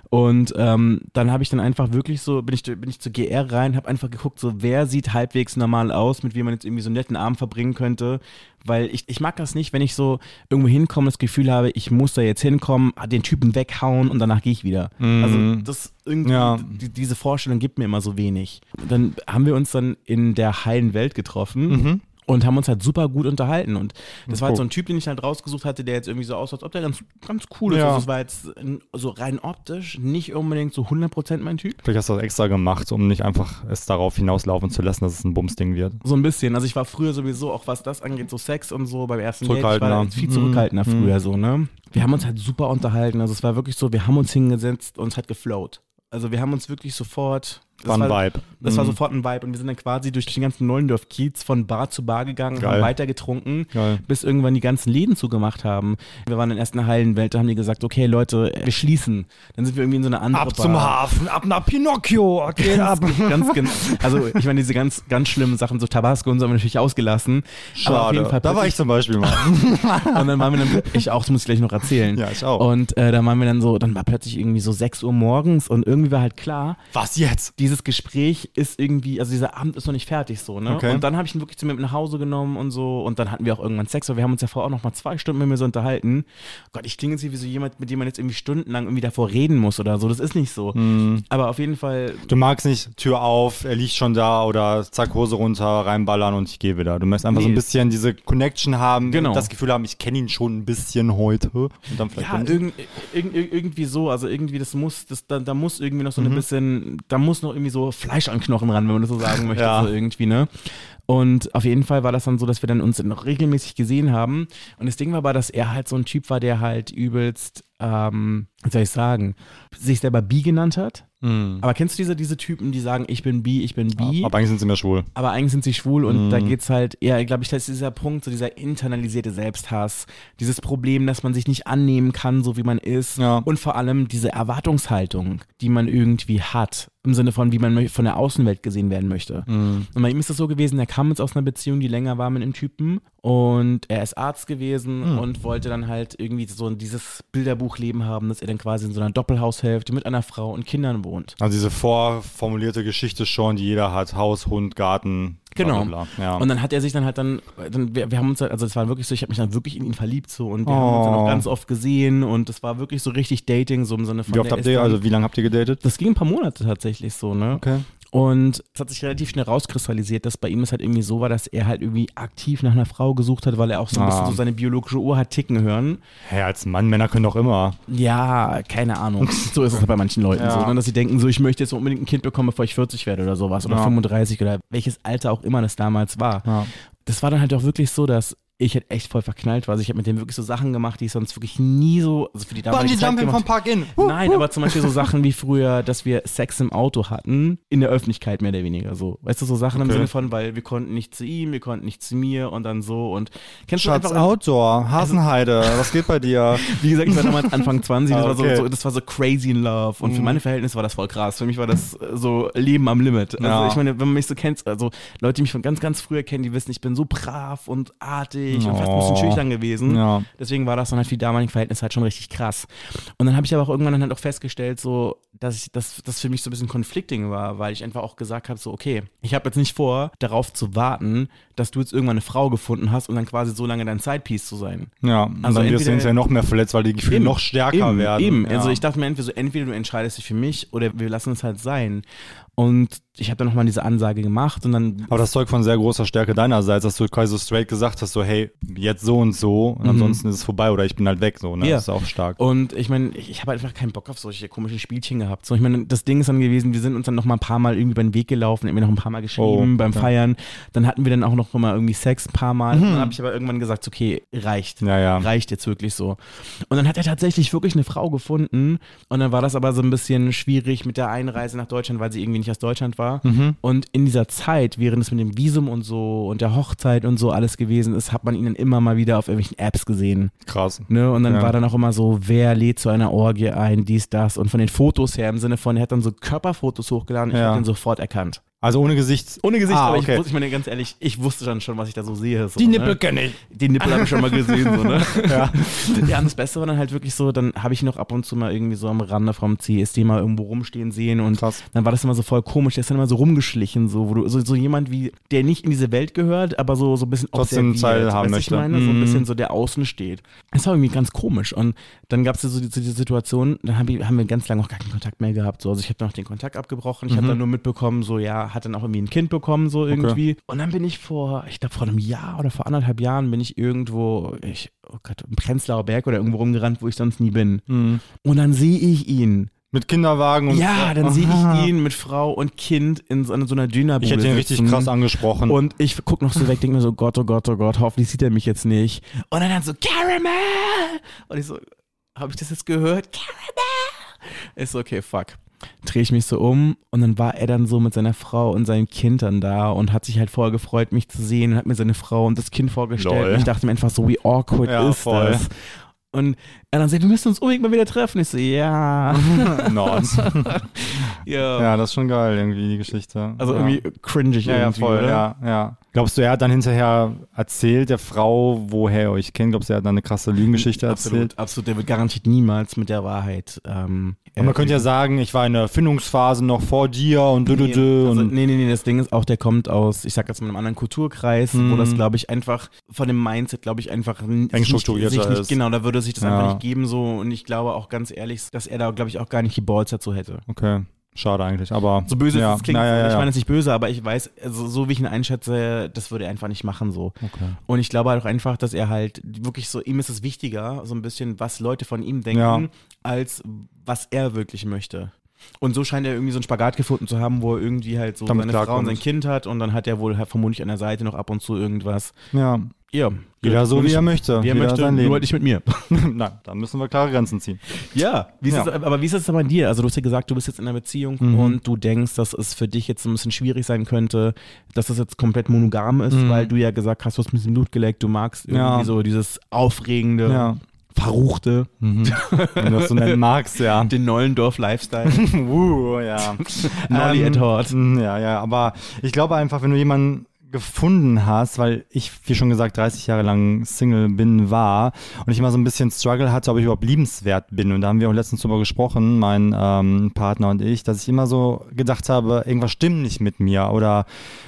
Und ähm, dann habe ich dann einfach wirklich so, bin ich, bin ich zur GR rein, habe einfach geguckt, so wer sieht halbwegs normal aus, mit wem man jetzt irgendwie so einen netten Abend verbringen könnte. Weil ich, ich mag das nicht, wenn ich so irgendwo hinkomme, das Gefühl habe, ich muss da jetzt hinkommen, den Typen weghauen und danach gehe ich wieder. Also das irgendwie, Ja. die, diese Vorstellung gibt mir immer so wenig. Dann haben wir uns dann in der heilen Welt getroffen. Und haben uns halt super gut unterhalten. Und das war halt so ein Typ, den ich halt rausgesucht hatte, der jetzt irgendwie so aussah, als ob der ganz, ganz cool ist. Ja. Also es war jetzt so rein optisch nicht unbedingt so 100% mein Typ. Vielleicht hast du das extra gemacht, um nicht einfach es darauf hinauslaufen zu lassen, dass es ein Bumsding wird. So ein bisschen. Also ich war früher sowieso, auch was das angeht, so Sex und so beim ersten Date, ich war viel zurückhaltender früher so, ne? Wir haben uns halt super unterhalten. Also es war wirklich so, wir haben uns hingesetzt und es hat geflowt. Also wir haben uns wirklich sofort. Das War ein Vibe. Das war Mhm. sofort ein Vibe und wir sind dann quasi durch den ganzen Neulendorf-Kiez von Bar zu Bar gegangen, Geil. haben weiter getrunken, Geil. bis irgendwann die ganzen Läden zugemacht haben. Wir waren dann erst in der Heilenwelt, da haben die gesagt, okay Leute, wir schließen. Dann sind wir irgendwie in so eine andere Ab Bar. zum Hafen, ab nach Pinocchio, geht ab. Ganz, also ich meine, diese ganz, ganz schlimmen Sachen, so Tabasco und so haben wir natürlich ausgelassen. Aber auf jeden Fall da war ich zum Beispiel mal. *laughs* und dann waren wir dann, ich auch, das muss ich gleich noch erzählen. Ja, ich auch. Und äh, dann waren wir dann so, dann war plötzlich irgendwie so 6 Uhr morgens und irgendwie war halt klar, Was jetzt? Dieses Gespräch ist irgendwie, also dieser Abend ist noch nicht fertig so, ne? Okay. Und dann habe ich ihn wirklich zu mir mit nach Hause genommen und so und dann hatten wir auch irgendwann Sex, weil wir haben uns ja vorher auch noch mal zwei Stunden mit mir so unterhalten. Gott, ich klinge jetzt hier wie so jemand, mit dem man jetzt irgendwie stundenlang irgendwie davor reden muss oder so. Das ist nicht so. Hm. Aber auf jeden Fall, Du magst nicht Tür auf, er liegt schon da oder zack, Hose runter, reinballern und ich gehe wieder. Du möchtest einfach so ein Nee. bisschen diese Connection haben, Genau. das Gefühl haben, ich kenne ihn schon ein bisschen heute. Und dann vielleicht ja, irgend, irgend- irgendwie so, also irgendwie das muss, das, da, da muss irgendwie noch so Mhm. ein bisschen, da muss noch irgendwie so Fleisch an Knochen ran, wenn man das so sagen *laughs* möchte, Ja. so irgendwie, ne? Und auf jeden Fall war das dann so, dass wir dann uns noch regelmäßig gesehen haben. Und das Ding war aber, dass er halt so ein Typ war, der halt übelst, ähm, wie soll ich sagen, sich selber Bi genannt hat. Aber kennst du diese, diese Typen, die sagen, ich bin Bi, ich bin Bi? Aber eigentlich sind sie mehr schwul. aber eigentlich sind sie schwul und Mhm. da geht's halt eher, glaube ich, das ist dieser Punkt, so dieser internalisierte Selbsthass, dieses Problem, dass man sich nicht annehmen kann, so wie man ist Ja. und vor allem diese Erwartungshaltung, die man irgendwie hat, im Sinne von, wie man von der Außenwelt gesehen werden möchte. Mhm. Und bei ihm ist es so gewesen, er kam jetzt aus einer Beziehung, die länger war mit einem Typen und er ist Arzt gewesen Mhm. und wollte dann halt irgendwie so dieses Bilderbuchleben haben, dass er dann quasi in so einer Doppelhaushälfte mit einer Frau und Kindern wohnt. Also diese vorformulierte Geschichte schon, die jeder hat. Haus, Hund, Garten. Bla, Genau. bla, bla. Ja. Und dann hat er sich dann halt dann, dann wir, wir haben uns, halt- also es war wirklich so, ich habe mich dann wirklich in ihn verliebt so und wir haben uns dann Oh. auch ganz oft gesehen und es war wirklich so richtig Dating, so im Sinne von wie oft habt ihr, also wie lange habt ihr gedatet? das ging ein paar Monate tatsächlich so, ne? Okay. Und es hat sich relativ schnell rauskristallisiert, dass bei ihm es halt irgendwie so war, dass er halt irgendwie aktiv nach einer Frau gesucht hat, weil er auch so ein Ah. bisschen so seine biologische Uhr hat ticken hören. Hä, als Mann, Männer können doch immer. Ja, keine Ahnung. *laughs* So ist es halt bei manchen Leuten Ja. so, ne? dass sie denken, so ich möchte jetzt unbedingt ein Kind bekommen, bevor ich 40 werde oder sowas oder Ja. 35 oder welches Alter auch immer das damals war. Ja. Das war dann halt auch wirklich so, dass ich halt echt voll verknallt war. Also ich habe mit dem wirklich so Sachen gemacht, die ich sonst wirklich nie so, also für die damalige Bungee Zeit Jumping vom Park In. Nein, aber zum Beispiel so Sachen wie früher, dass wir Sex im Auto hatten, in der Öffentlichkeit mehr oder weniger so. Weißt du, so Sachen im Okay. Sinne von, weil wir konnten nicht zu ihm, wir konnten nicht zu mir und dann so und kennst du Schatz, einfach, Outdoor, Hasenheide, was geht bei dir? *laughs* wie gesagt, ich war damals Anfang 20, das, Ah, war so, okay. so, das war so crazy in love und für meine Verhältnisse war das voll krass. Für mich war das äh, so Leben am Limit. Also Ja. ich meine, wenn man mich so kennt, also Leute, die mich von ganz, ganz früher kennen, die wissen, ich bin so brav und artig und fast ein bisschen Oh. schüchtern gewesen. Ja. Deswegen war das dann halt für die damaligen Verhältnisse halt schon richtig krass. Und dann habe ich aber auch irgendwann dann halt auch festgestellt, so, dass ich, dass das für mich so ein bisschen conflicting war, weil ich einfach auch gesagt habe, so, okay, ich habe jetzt nicht vor, darauf zu warten, dass du jetzt irgendwann eine Frau gefunden hast und dann quasi so lange dein Sidepiece zu sein. Ja, und Also dann wirst du hinterher noch mehr verletzt, weil die Gefühle Eben, noch stärker eben, werden. Eben, Ja. also ich dachte mir entweder so, entweder du entscheidest dich für mich oder wir lassen es halt sein. Und ich habe dann nochmal diese Ansage gemacht und dann Aber das Zeug von sehr großer Stärke deinerseits, dass du quasi so straight gesagt hast, so hey, jetzt so und so und ansonsten ist es vorbei oder ich bin halt weg, so, ne? Mhm. Ja. Das ist auch stark. Und ich meine, ich, ich habe einfach keinen Bock auf solche komischen Spielchen gehabt. So, ich meine, das Ding ist dann gewesen, wir sind uns dann noch mal ein paar Mal irgendwie über den Weg gelaufen, irgendwie noch ein paar Mal geschrieben Oh, beim okay. Feiern. Dann hatten wir dann auch noch mal irgendwie Sex ein paar Mal. Dann habe ich aber irgendwann gesagt, okay, reicht. Ja, ja. Reicht jetzt wirklich so. Und dann hat er tatsächlich wirklich eine Frau gefunden. Und dann war das aber so ein bisschen schwierig mit der Einreise nach Deutschland, weil sie irgendwie nicht aus Deutschland war. Mhm. Und in dieser Zeit, während es mit dem Visum und so und der Hochzeit und so alles gewesen ist, hat man ihn dann immer mal wieder auf irgendwelchen Apps gesehen. Krass. Ne? Und dann Ja. war dann auch immer so, wer lädt zu einer Orgie ein, dies, das. Und von den Fotos her, im Sinne von, er hat dann so Körperfotos hochgeladen, ich Ja. habe den sofort erkannt. Also ohne Gesicht. Ohne Gesicht, Ah, aber okay. ich, wusste, ich meine ganz ehrlich, ich wusste dann schon, was ich da so sehe. So, Die ne? Nippel kenne ich. Die Nippel habe ich schon mal gesehen, so, ne? *laughs* Ja. Ja, und das Beste war dann halt wirklich so, dann habe ich ihn noch ab und zu mal irgendwie so am Rande vom CSD mal irgendwo rumstehen sehen und Krass. dann war das immer so voll komisch, der ist dann immer so rumgeschlichen, so, wo du, so, so jemand wie, der nicht in diese Welt gehört, aber so, so ein bisschen Trotzdem weißt du, möchte. Ich meine, so ein Mhm. bisschen so der außen steht. Das war irgendwie ganz komisch und dann gab es so diese, diese Situation, dann haben wir, haben wir ganz lange auch gar keinen Kontakt mehr gehabt, so, also ich habe dann auch den Kontakt abgebrochen, ich habe dann nur mitbekommen, so, ja, hat dann auch irgendwie ein Kind bekommen, so irgendwie und dann bin ich vor, ich glaube vor einem Jahr oder vor anderthalb Jahren bin ich irgendwo, ich, oh Gott, im Prenzlauer Berg oder irgendwo rumgerannt, wo ich sonst nie bin. Mhm. Und dann sehe ich ihn. Mit Kinderwagen und. Ja, dann sehe ich ihn mit Frau und Kind in so, so einer Dönerbude Ich hätte ihn richtig krass angesprochen. Und ich guck noch so weg, denke mir so, Gott, oh Gott, oh Gott, hoffentlich sieht er mich jetzt nicht. Und dann, dann so, Caramel! Und ich so, habe ich das jetzt gehört? Caramel! Ich so, okay, fuck. Drehe ich mich so um und dann war er dann so mit seiner Frau und seinem Kind dann da und hat sich halt vorher gefreut, mich zu sehen und hat mir seine Frau und das Kind vorgestellt. Lol. Und ich dachte mir einfach so, wie awkward Ja, ist voll. das? Und er dann sagt, wir müssen uns unbedingt mal wieder treffen. Ich so, ja. *laughs* Nice. *laughs* ja. ja, das ist schon geil, irgendwie, die Geschichte. Also ja. irgendwie cringig Ja, ja, irgendwie, voll, oder? ja, ja. Glaubst du, er hat dann hinterher erzählt, der Frau, woher ihr euch kennt? Glaubst du, er hat dann eine krasse Lügengeschichte erzählt? Absolut, absolut. Der wird garantiert niemals mit der Wahrheit. Ähm, Und man könnte ja sagen, ich war in der Findungsphase noch vor dir und dü, dü, Nee, dü also, und nee, nee, nee, das Ding ist auch, der kommt aus, ich sag jetzt mal einem anderen Kulturkreis, wo Mhm. das, glaube ich, einfach von dem Mindset, glaube ich, einfach n- Eng sich strukturierter sich nicht, ist. Genau, da würde sich das Ja. einfach nicht geben so und ich glaube auch ganz ehrlich, dass er da, glaube ich, auch gar nicht die Balls dazu hätte. Okay, schade eigentlich, aber So böse ja, es klingt, ja, ja, ich meine es nicht böse, aber ich weiß, also so wie ich ihn einschätze, das würde er einfach nicht machen so. Okay. Und ich glaube halt auch einfach, dass er halt wirklich so, ihm ist es wichtiger, so ein bisschen, was Leute von ihm denken, Ja. als was er wirklich möchte. Und so scheint er irgendwie so einen Spagat gefunden zu haben, wo er irgendwie halt so Damit seine Frau und sein Kind hat und dann hat er wohl halt vermutlich an der Seite noch ab und zu irgendwas. ja. Ja. Jeder so, wie er möchte. Wie er Jeder möchte, sein nur Leben. halt nicht mit mir. *laughs* Nein, dann müssen wir klare Grenzen ziehen. Ja, wie ist Ja. Das, aber wie ist das denn bei dir? Also du hast ja gesagt, du bist jetzt in einer Beziehung Mhm. und du denkst, dass es für dich jetzt ein bisschen schwierig sein könnte, dass das jetzt komplett monogam ist, Mhm. weil du ja gesagt hast, du hast ein bisschen Blut geleckt, du magst irgendwie Ja. so dieses aufregende, Ja. Verruchte, Wenn du das so nennen *laughs* magst, ja. den Nollendorf-Lifestyle. *laughs* uh, ja. Nolly Ähm, at mm, Ja, ja, aber ich glaube einfach, wenn du jemanden gefunden hast, weil ich, wie schon gesagt, 30 Jahre lang Single bin, war und ich immer so ein bisschen Struggle hatte, ob ich überhaupt liebenswert bin. Und da haben wir auch letztens drüber gesprochen, mein ähm, Partner und ich, dass ich immer so gedacht habe, irgendwas stimmt nicht mit mir oder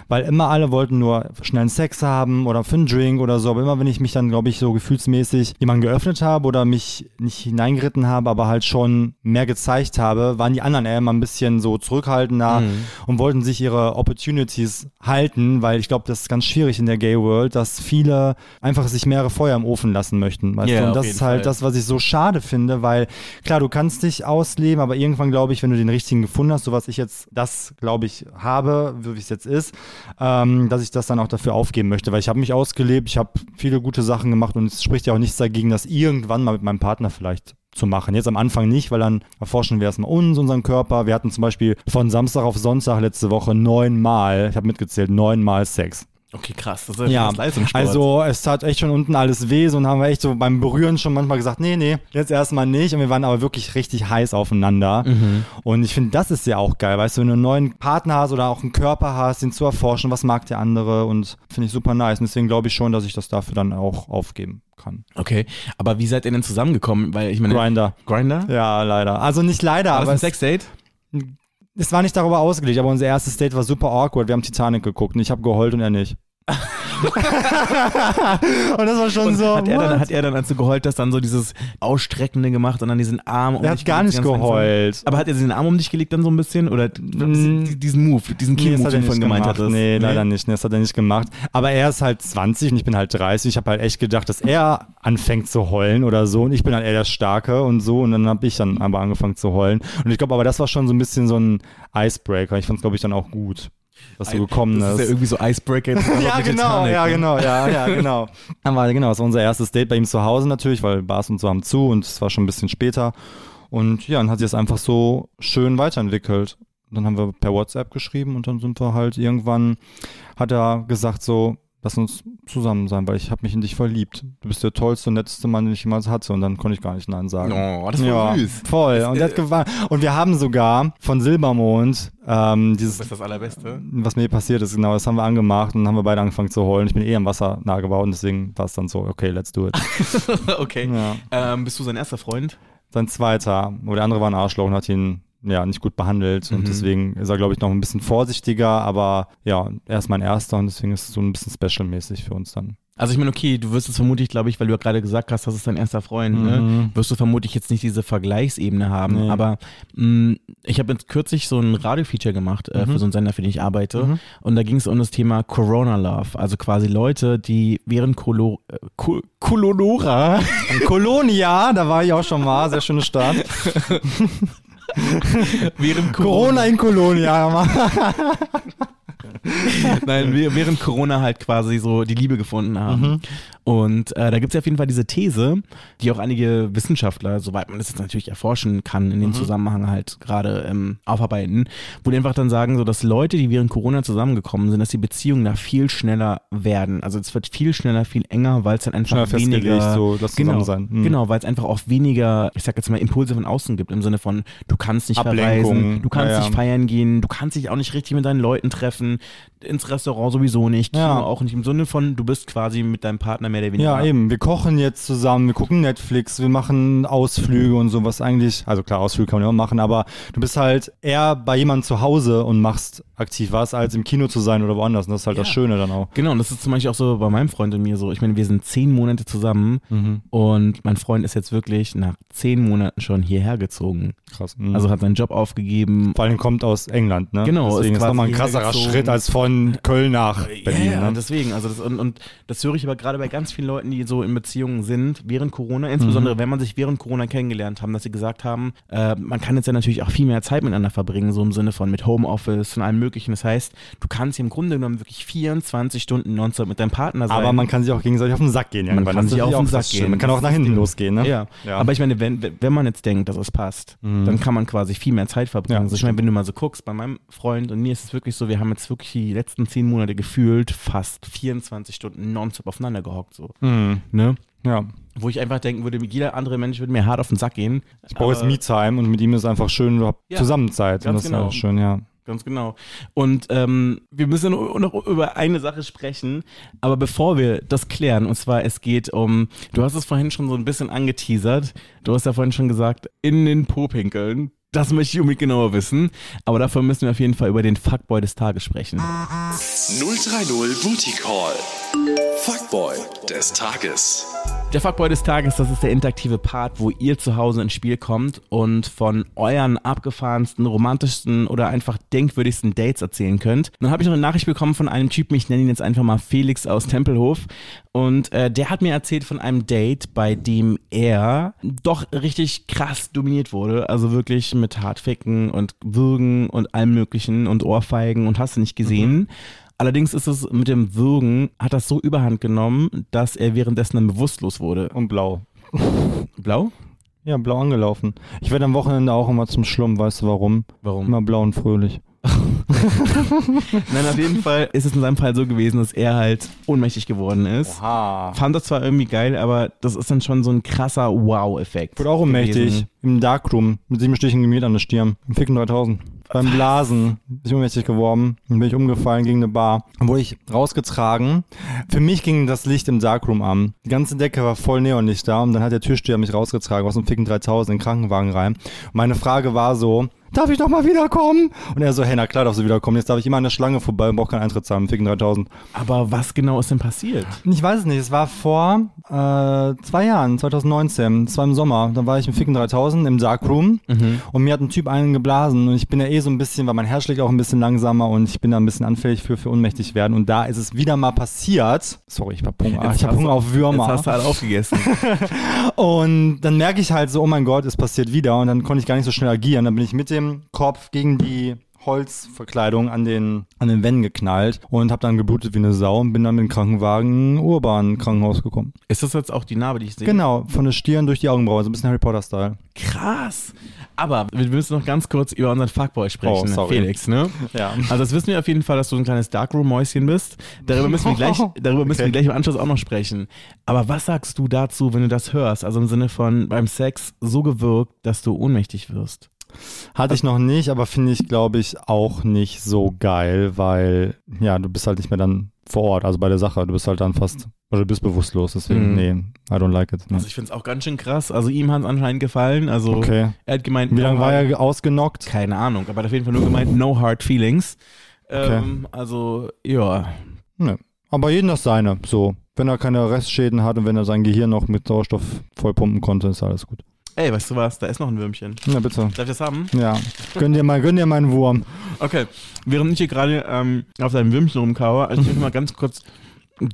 weil immer alle wollten nur schnellen Sex haben oder für einen Drink oder so, aber immer wenn ich mich dann, glaube ich, so gefühlsmäßig jemanden geöffnet habe oder mich nicht hineingeritten habe, aber halt schon mehr gezeigt habe, waren die anderen eher immer ein bisschen so zurückhaltender Mhm. und wollten sich ihre Opportunities halten, weil ich glaube, das ist ganz schwierig in der Gay World, dass viele einfach sich mehrere Feuer im Ofen lassen möchten. Weißt Ja, du? Und das ist halt Fall. das, was ich so schade finde, weil klar, du kannst dich ausleben, aber irgendwann glaube ich, wenn du den richtigen gefunden hast, so was ich jetzt das, glaube ich, habe, wie es jetzt ist, ähm, dass ich das dann auch dafür aufgeben möchte, weil ich habe mich ausgelebt, ich habe viele gute Sachen gemacht und es spricht ja auch nichts dagegen, das irgendwann mal mit meinem Partner vielleicht zu machen. Jetzt am Anfang nicht, weil dann erforschen wir erstmal uns, unseren Körper. Wir hatten zum Beispiel von Samstag auf Sonntag letzte Woche neunmal, ich habe mitgezählt, neunmal Sex. Okay, krass. Das ist Ja, Leistungssport. also es tat echt schon unten alles weh, so und haben wir echt so beim Berühren schon manchmal gesagt, nee, nee, jetzt erstmal nicht. Und wir waren aber wirklich richtig heiß aufeinander. Mhm. Und ich finde, das ist ja auch geil, weißt du, wenn du einen neuen Partner hast oder auch einen Körper hast, den zu erforschen, was mag der andere und finde ich super nice. Und deswegen glaube ich schon, dass ich das dafür dann auch aufgeben kann. okay, aber wie seid ihr denn zusammengekommen? Weil ich meine, Grinder. Grinder? Ja, leider. Also nicht leider, War das aber ein es, Sexdate? Es war nicht darüber ausgelegt, aber unser erstes Date war super awkward. Wir haben Titanic geguckt und ich habe geheult und er nicht. *laughs* und das war schon Und so. hat, er dann, hat er dann, als du geheult hast, dann so dieses Ausstreckende gemacht und dann diesen Arm um er hat gar nicht ganz langsam? geheult. Aber hat er den Arm um dich gelegt dann so ein bisschen? Oder diesen Move, diesen Nee, hat er den du vorhin gemeint gemacht. hattest? Nee, leider nicht. Nee, das hat er nicht gemacht. Aber er ist halt 20 und ich bin halt 30. Ich habe halt echt gedacht, dass er anfängt zu heulen oder so. Und ich bin dann eher der Starke und so. Und dann habe ich dann aber angefangen zu heulen. Und ich glaube, aber das war schon so ein bisschen so ein Icebreaker. Ich fand es, glaube ich, dann auch gut, dass du gekommen Das ist ja bist. irgendwie so Icebreaker. *laughs* Ja, genau, Titanic, ja, ne? genau, ja, ja, *laughs* genau. Dann war, genau, das war unser erstes Date bei ihm zu Hause natürlich, weil Bars und so haben zu und es war schon ein bisschen später. Und ja, dann hat sich das einfach so schön weiterentwickelt. Dann haben wir per WhatsApp geschrieben und dann sind wir halt irgendwann, hat er gesagt so, lass uns zusammen sein, weil ich habe mich in dich verliebt. Du bist der tollste und netteste Mann, den ich jemals hatte und dann konnte ich gar nicht Nein sagen. Oh, das war ja, süß. voll. Und, hat gewa- und wir haben sogar von Silbermond ähm, dieses Das ist das Allerbeste. was mir passiert ist, genau, das haben wir angemacht und dann haben wir beide angefangen zu heulen. Ich bin eh am Wasser nah gebaut und deswegen war es dann so, okay, let's do it. *laughs* okay. Ja. Ähm, bist du sein erster Freund? Sein zweiter, wo der andere war ein Arschloch und hat ihn ja nicht gut behandelt Mhm. und deswegen ist er, glaube ich, noch ein bisschen vorsichtiger, aber ja, er ist mein erster und deswegen ist es so ein bisschen special-mäßig für uns dann. Also ich meine, okay, du wirst es vermutlich, glaube ich, weil du ja gerade gesagt hast, das ist dein erster Freund, ne? Mhm. wirst du vermutlich jetzt nicht diese Vergleichsebene haben. Nee. Aber mh, ich habe jetzt kürzlich so ein Radiofeature gemacht äh, Mhm. für so einen Sender, für den ich arbeite. Und da ging es um das Thema Corona Love. Also quasi Leute, die während Kolo äh, Und Kolonia, da war ich auch schon mal, sehr schöne Stadt. *laughs* während Corona in Kolonia. *laughs* *laughs* Nein, wir- während Corona halt quasi so die Liebe gefunden haben. Und äh, da gibt es ja auf jeden Fall diese These, die auch einige Wissenschaftler, soweit man das jetzt natürlich erforschen kann, in dem Zusammenhang halt gerade ähm, aufarbeiten, wo die einfach dann sagen, so dass Leute, die während Corona zusammengekommen sind, dass die Beziehungen da viel schneller werden. Also es wird viel schneller, viel enger, weil es dann einfach Schneller weniger so, lass zusammen genau, sein. Mhm. Genau, weil es einfach auch weniger, ich sag jetzt mal, Impulse von außen gibt, im Sinne von, du kannst nicht Ablenkung, verreisen, du kannst ja, ja. nicht feiern gehen, du kannst dich auch nicht richtig mit deinen Leuten treffen, ins Restaurant sowieso nicht, Kino Ja. auch nicht, im Sinne von, du bist quasi mit deinem Partner mehr oder weniger. Ja, eben. Wir kochen jetzt zusammen, wir gucken Netflix, wir machen Ausflüge und sowas eigentlich. Also klar, Ausflüge kann man ja auch machen, aber du bist halt eher bei jemandem zu Hause und machst aktiv was, als im Kino zu sein oder woanders. Und das ist halt das Ja. Schöne dann auch. Genau, und das ist zum Beispiel auch so bei meinem Freund und mir so. Ich meine, wir sind zehn Monate zusammen und mein Freund ist jetzt wirklich nach zehn Monaten schon hierher gezogen. Krass. Mhm. Also hat seinen Job aufgegeben. vor allem kommt aus England, ne? Genau, Deswegen ist ist nochmal ein krasserer hergezogen. Schritt als von Köln nach Berlin. ja, ne? deswegen. Also das, und, und das höre ich aber gerade bei ganz vielen Leuten, die so in Beziehungen sind, während Corona, insbesondere Mhm. wenn man sich während Corona kennengelernt haben, dass sie gesagt haben, äh, man kann jetzt ja natürlich auch viel mehr Zeit miteinander verbringen, so im Sinne von mit Homeoffice und allem möglichen. Das heißt, du kannst im Grunde genommen wirklich 24 Stunden nonstop mit deinem Partner sein. aber man kann sich auch gegenseitig auf den Sack gehen. irgendwann. kann Das sich ist auf den Sack gehen. Man kann auch nach hinten losgehen, ne? Ja. Ja. aber ich meine, wenn, wenn man jetzt denkt, dass es passt, dann kann man quasi viel mehr Zeit verbringen. Ja, also ich meine, wenn du mal so guckst, bei meinem Freund und mir ist es wirklich so, wir haben jetzt wirklich die letzten zehn Monate gefühlt fast 24 Stunden nonstop aufeinander gehockt, so. Mhm. Ne? Ja. Wo ich einfach denken würde, jeder andere Mensch würde mir hart auf den Sack gehen. Ich brauche jetzt Me-Time und mit ihm ist einfach schön, du Ja, Zusammenzeit. Und ganz das ist genau. halt schön, ja. Ganz genau. Und ähm, wir müssen noch über eine Sache sprechen, aber bevor wir das klären, und zwar es geht um, du hast es vorhin schon so ein bisschen angeteasert, du hast ja vorhin schon gesagt, in den Popinkeln. Das möchte ich unbedingt genauer wissen, aber dafür müssen wir auf jeden Fall über den Fuckboy des Tages sprechen. 030 Booty Call. Fuckboy des Tages. Der Fuckboy des Tages, das ist der interaktive Part, wo ihr zu Hause ins Spiel kommt und von euren abgefahrensten, romantischsten oder einfach denkwürdigsten Dates erzählen könnt. Dann habe ich noch eine Nachricht bekommen von einem Typen, ich nenne ihn jetzt einfach mal Felix aus Tempelhof. Und äh, der hat mir erzählt von einem Date, bei dem er doch richtig krass dominiert wurde. Also wirklich mit Hartficken und Würgen und allem möglichen und Ohrfeigen und hast du nicht gesehen. Mhm. Allerdings ist es mit dem Würgen, hat das so überhand genommen, dass er währenddessen dann bewusstlos wurde. Und blau. *laughs* Blau? Ja, blau angelaufen. Ich werde am Wochenende auch immer zum Schlumm, weißt du warum? Warum? Immer blau und fröhlich. *laughs* Nein, auf jeden Fall ist es in seinem Fall so gewesen, dass er halt ohnmächtig geworden ist. Oha. Fand das zwar irgendwie geil, aber das ist dann schon so ein krasser Wow-Effekt. Wurde auch ohnmächtig. gewesen. Im Darkroom. Mit sieben Stichen Gemüt an der Stirn. Im Ficken 3000. Beim Blasen bin ich ohnmächtig geworden. Dann bin ich umgefallen gegen eine Bar. Dann wurde ich rausgetragen. Für mich ging das Licht im Darkroom an. Die ganze Decke war voll Neonlicht da. Und dann hat der Türsteher mich rausgetragen aus dem Ficken 3000 in den Krankenwagen rein. Und meine Frage war so, darf ich noch mal wiederkommen? Und er so, hey, na klar darfst du wiederkommen. Jetzt darf ich immer an der Schlange vorbei und brauche keinen Eintritt zahlen. Ficken 3000. Aber was genau ist denn passiert? Ich weiß es nicht. Es war vor äh, zwei Jahren, 2019. Es war im Sommer. Da war ich im Ficken 3000 im Darkroom und mir hat ein Typ einen geblasen. Und ich bin ja eh so ein bisschen, weil mein Herz schlägt auch ein bisschen langsamer und ich bin da ein bisschen anfällig für, für ohnmächtig werden. Und da ist es wieder mal passiert. Sorry, ich hab Hunger. Jetzt ich hab Hunger auf Würmer. Jetzt hast du halt aufgegessen. *laughs* Und dann merke ich halt so, oh mein Gott, es passiert wieder. Und dann konnte ich gar nicht so schnell agieren. Dann bin ich mit dem Kopf gegen die Holzverkleidung an den, an den Wänden geknallt und habe dann geblutet wie eine Sau und bin dann mit dem Krankenwagen urban Krankenhaus gekommen. ist das jetzt auch die Narbe, die ich sehe? Genau, von der Stirn durch die Augenbraue, so ein bisschen Harry Potter-Style. Krass. Aber wir müssen noch ganz kurz über unseren Fuckboy sprechen, Oh, sorry. Felix, ne? Ja. Also das wissen wir auf jeden Fall, dass du ein kleines Darkroom-Mäuschen bist. Darüber müssen wir gleich, *laughs* darüber müssen wir Okay. gleich im Anschluss auch noch sprechen. Aber was sagst du dazu, wenn du das hörst? Also im Sinne von beim Sex so gewirkt, dass du ohnmächtig wirst. Hatte ich noch nicht, aber finde ich, glaube ich, auch nicht so geil, weil, ja, du bist halt nicht mehr dann vor Ort, also bei der Sache. Du bist halt dann fast, oder du bist bewusstlos, deswegen, Mhm. nee, I don't like it. Nee. Also ich finde es auch ganz schön krass. Also ihm hat es anscheinend gefallen. Also Okay. er hat gemeint, Wie no lange war hard- er ausgenockt? Keine Ahnung, aber er hat auf jeden Fall nur gemeint, no hard feelings. Okay. Ähm, also, ja. Ne. Aber jeden das seine, so. Wenn er keine Restschäden hat und wenn er sein Gehirn noch mit Sauerstoff vollpumpen konnte, ist alles gut. Ey, weißt du was? Da ist noch ein Würmchen. Na bitte. Darf ich das haben? Ja. Gönn dir mal, gönn dir mal einen Wurm. Okay. Während ich hier gerade ähm, auf deinem Würmchen rumkaue, also ich möchte mal ganz kurz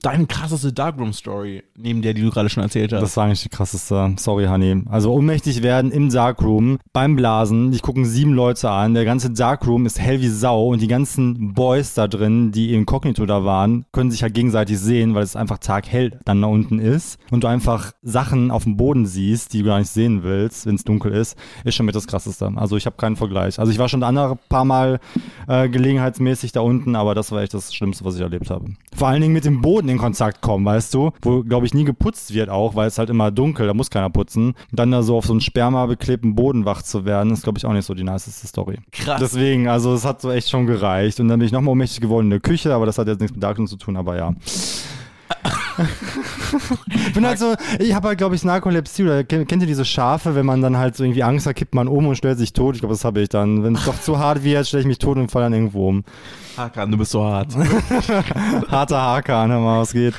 deine krasseste Darkroom-Story neben der, die du gerade schon erzählt hast. Das war eigentlich die krasseste. Sorry, Honey. Also ohnmächtig werden im Darkroom beim Blasen. Dich gucken sieben Leute an. Der ganze Darkroom ist hell wie Sau und die ganzen Boys da drin, die inkognito da waren, können sich halt gegenseitig sehen, weil es einfach taghell dann da unten ist und du einfach Sachen auf dem Boden siehst, die du gar nicht sehen willst, wenn es dunkel ist, ist schon mit das krasseste. Also ich habe keinen Vergleich. Also ich war schon andere paar Mal äh, gelegenheitsmäßig da unten, aber das war echt das Schlimmste, was ich erlebt habe. Vor allen Dingen mit dem Boden in Kontakt kommen, weißt du, wo glaube ich nie geputzt wird auch, weil es halt immer dunkel, da muss keiner putzen. Und dann da so auf so einen Sperma beklebten Boden wach zu werden, ist glaube ich auch nicht so die niceste Story. Krass. Deswegen, also es hat so echt schon gereicht. Und dann bin ich nochmal ohnmächtig geworden in der Küche, aber das hat jetzt nichts mit Darkroom zu tun, aber ja. *laughs* ich bin halt so, ich habe halt, glaube ich, Narkolepsie oder kennt, kennt ihr diese Schafe, wenn man dann halt so irgendwie Angst hat, kippt man um und stellt sich tot. Ich glaube, das habe ich dann. Wenn es doch zu hart wird, stelle ich mich tot und falle dann irgendwo um. Hakan, du bist so hart. *laughs* Harter Hakan, hör mal, was geht.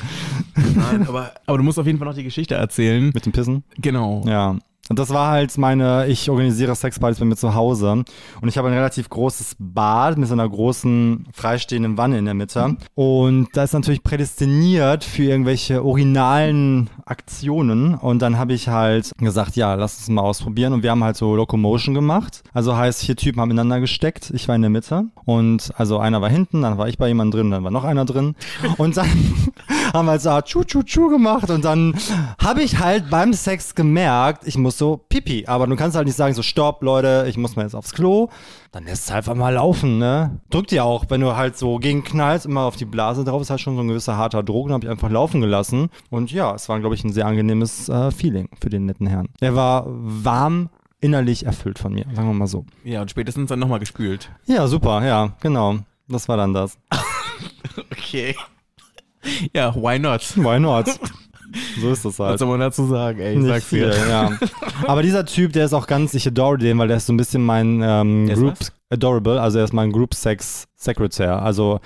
Nein, aber, aber du musst auf jeden Fall noch die Geschichte erzählen. Mit dem Pissen? Genau. Ja. Und das war halt meine, ich organisiere Sexpartys bei mir zu Hause. Und ich habe ein relativ großes Bad mit so einer großen freistehenden Wanne in der Mitte. Und da ist natürlich prädestiniert für irgendwelche originalen Aktionen. Und dann habe ich halt gesagt, ja, lass uns mal ausprobieren. Und wir haben halt so Locomotion gemacht. Also heißt, vier Typen haben ineinander gesteckt, ich war in der Mitte. Und also einer war hinten, dann war ich bei jemandem drin, dann war noch einer drin. Und dann haben wir halt so tschu tschu tschu gemacht und dann habe ich halt beim Sex gemerkt, ich muss so pipi, aber du kannst halt nicht sagen so stopp Leute, ich muss mal jetzt aufs Klo. Dann lässt es einfach mal laufen, ne? Drückt ja auch, wenn du halt so gegenknallst, immer auf die Blase drauf, ist halt schon so ein gewisser harter Druck, dann habe ich einfach laufen gelassen und ja, es war glaube ich ein sehr angenehmes äh, Feeling für den netten Herrn. Er war warm innerlich erfüllt von mir, sagen wir mal so. Ja, und spätestens dann nochmal gespült. Ja, super, ja, genau. Das war dann das. *laughs* Okay. *laughs* Ja, why not? Why not? So ist das Was halt. soll man dazu sagen, ey? Ich Nicht sag's viel, dir. ja. *laughs* Aber dieser Typ, der ist auch ganz, ich adore den, weil der ist so ein bisschen mein ähm, Group, was? adorable, also er ist mein Group Sex Secretary. Also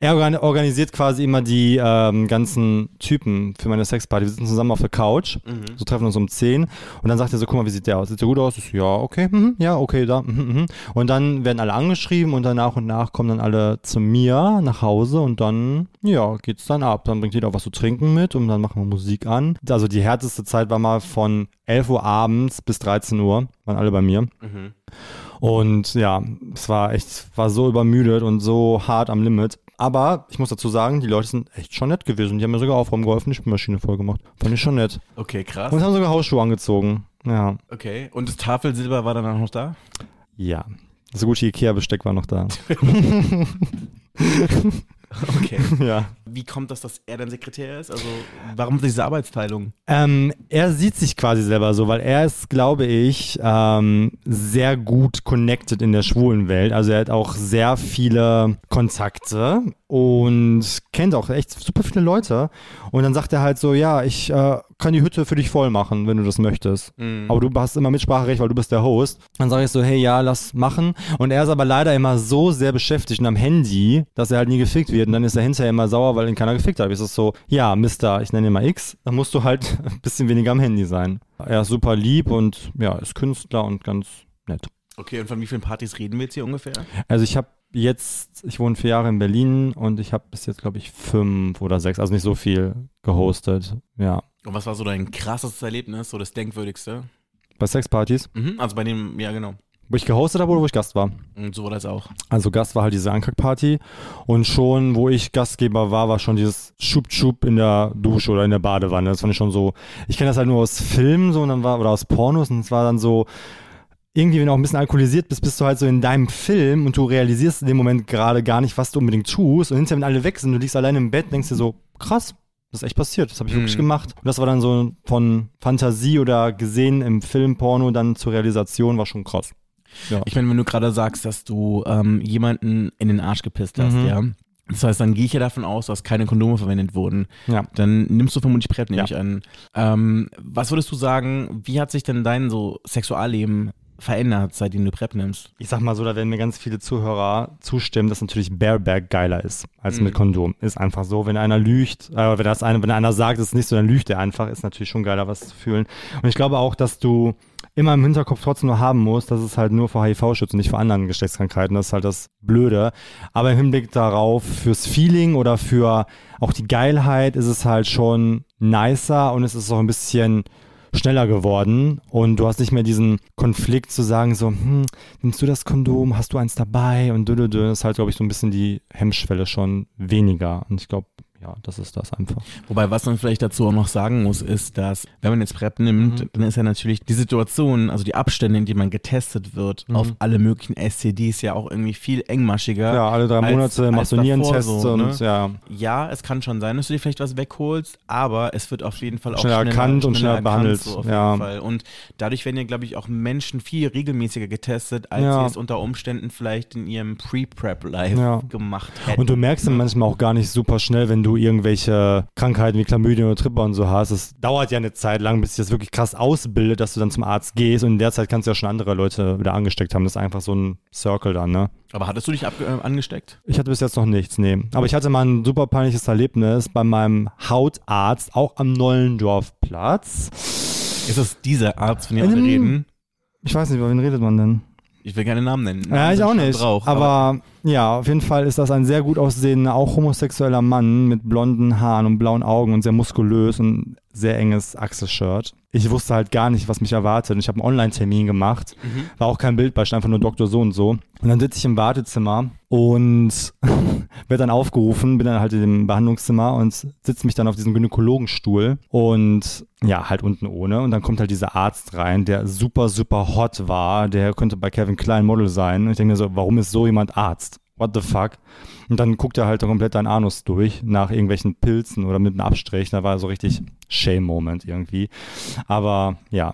er organ organisiert quasi immer die ähm, ganzen Typen für meine Sexparty. Wir sitzen zusammen auf der Couch, Mhm. so treffen uns um 10 und dann sagt er so, guck mal, wie sieht der aus? Sieht der gut aus? Ja, okay, mhm, ja, okay, da, mhm, mhm. Und dann werden alle angeschrieben und dann nach und nach kommen dann alle zu mir nach Hause und dann, ja, geht's dann ab. Dann bringt jeder auch was zu trinken mit und dann machen wir Musik an. Also die härteste Zeit war mal von 11 Uhr abends bis 13 Uhr, waren alle bei mir. Mhm. Und ja, es war echt, war so übermüdet und so hart am Limit. Aber ich muss dazu sagen, die Leute sind echt schon nett gewesen. Die haben mir sogar aufräumen geholfen, die Spülmaschine voll gemacht. Fand ich schon nett. Okay, krass. Und haben sogar Hausschuhe angezogen. Ja. Okay. Und das Tafelsilber war dann auch noch da? Ja. Das gute Ikea-Besteck war noch da. *laughs* Okay. *laughs* ja. Wie kommt das, dass er dein Sekretär ist? Also, warum diese Arbeitsteilung? Ähm, er sieht sich quasi selber so, weil er ist, glaube ich, ähm, sehr gut connected in der schwulen Welt. Also er hat auch sehr viele Kontakte und kennt auch echt super viele Leute. Und dann sagt er halt so, ja, ich äh, kann die Hütte für dich voll machen, wenn du das möchtest. Mhm. Aber du hast immer Mitspracherecht, weil du bist der Host. Dann sage ich so, hey, ja, lass machen. Und er ist aber leider immer so sehr beschäftigt und am Handy, dass er halt nie gefickt wird. Und dann ist er hinterher immer sauer, weil ihn keiner gefickt hat. Ich so, so, ja, Mister, ich nenne ihn mal X, dann musst du halt *laughs* ein bisschen weniger am Handy sein. Er ist super lieb und ja, ist Künstler und ganz nett. Okay, und von wie vielen Partys reden wir jetzt hier ungefähr? Also ich habe jetzt, ich wohne vier Jahre in Berlin und ich habe bis jetzt, glaube ich, fünf oder sechs, also nicht so viel gehostet. Ja. Und was war so dein krassestes Erlebnis, so das denkwürdigste? Bei Sexpartys, Mhm. Also bei dem, ja genau. Wo ich gehostet habe oder wo ich Gast war. Und so war das auch. Also Gast war halt diese Ankack-Party und schon, wo ich Gastgeber war, war schon dieses Schub-Schub in der Dusche oder in der Badewanne. Das fand ich schon so, ich kenne das halt nur aus Filmen so und dann war, oder aus Pornos und es war dann so, irgendwie, wenn du auch ein bisschen alkoholisiert bist, bist du halt so in deinem Film und du realisierst in dem Moment gerade gar nicht, was du unbedingt tust und hinterher, wenn alle weg sind, du liegst alleine im Bett, denkst dir so, krass, das ist echt passiert, das habe ich wirklich Mhm. gemacht. Und das war dann so von Fantasie oder gesehen im Film, Porno, dann zur Realisation, war schon krass. Ja. Ich meine, wenn du gerade sagst, dass du ähm, jemanden in den Arsch gepisst hast, Mhm. ja. Das heißt, dann gehe ich ja davon aus, dass keine Kondome verwendet wurden. Ja. Dann nimmst du vermutlich PrEP, nehme Ja. ich an. Ähm, was würdest du sagen, wie hat sich denn dein so Sexualleben verändert, seitdem du PrEP nimmst? Ich sag mal so, da werden mir ganz viele Zuhörer zustimmen, dass natürlich Bareback geiler ist als Mhm. mit Kondom. Ist einfach so. Wenn einer lügt, äh, wenn, das eine, wenn einer sagt, es ist nicht so, dann lügt er einfach. Ist natürlich schon geiler, was zu fühlen. Und ich glaube auch, dass du immer im Hinterkopf trotzdem nur haben musst, dass es halt nur vor HIV schützt und nicht vor anderen Geschlechtskrankheiten. Das ist halt das Blöde. Aber im Hinblick darauf, fürs Feeling oder für auch die Geilheit ist es halt schon nicer und es ist auch ein bisschen schneller geworden und du hast nicht mehr diesen Konflikt zu sagen so, hm, nimmst du das Kondom, hast du eins dabei und. Das ist halt, glaube ich, so ein bisschen die Hemmschwelle schon weniger und ich glaube, ja, das ist das einfach. Wobei, was man vielleicht dazu auch noch sagen muss, ist, dass, wenn man jetzt PrEP nimmt, Mhm. dann ist ja natürlich die Situation, also die Abstände, in denen man getestet wird, Mhm. auf alle möglichen STDs ja auch irgendwie viel engmaschiger. Ja, alle drei als- Monate machst du davor Nierentests so, und ne? ja, Ja, es kann schon sein, dass du dir vielleicht was wegholst, aber es wird auf jeden Fall auch Schneller erkannt und schneller behandelt, So ja. Und dadurch werden ja, glaube ich, auch Menschen viel regelmäßiger getestet, als Ja. sie es unter Umständen vielleicht in ihrem Pre-Prep-Life Ja. gemacht hätten. Und du merkst dann manchmal auch gar nicht super schnell, wenn du irgendwelche Krankheiten wie Chlamydien oder Tripper und so hast. Es dauert ja eine Zeit lang, bis sich das wirklich krass ausbildet, dass du dann zum Arzt gehst und in der Zeit kannst du ja schon andere Leute wieder angesteckt haben. Das ist einfach so ein Circle dann, ne? aber hattest du dich äh, angesteckt? Ich hatte bis jetzt noch nichts, nee. Aber ich hatte mal ein super peinliches Erlebnis bei meinem Hautarzt, auch am Nollendorfplatz. Ist das dieser Arzt, von dem alle Ähm, reden? Ich weiß nicht, über wen redet man denn? Ich will keine Namen nennen. Ja, Namen ich sind auch nicht. Brauch, aber ja, auf jeden Fall ist das ein sehr gut aussehender, auch homosexueller Mann mit blonden Haaren und blauen Augen und sehr muskulös und sehr enges Achselshirt. Ich wusste halt gar nicht, was mich erwartet. Und ich habe einen Online-Termin gemacht. Mhm. War auch kein Bild bei, stand einfach nur Doktor so und so. Und dann sitze ich im Wartezimmer und *laughs* werde dann aufgerufen, bin dann halt in dem Behandlungszimmer und sitze mich dann auf diesem Gynäkologenstuhl und ja, halt unten ohne. Und dann kommt halt dieser Arzt rein, der super, super hot war. Der könnte bei Kevin Klein Model sein. Und ich denke mir so, warum ist so jemand Arzt? What the fuck? Und dann guckt er halt komplett dein Anus durch nach irgendwelchen Pilzen oder mit einem Abstrich. Da war so richtig Shame-Moment irgendwie. Aber ja,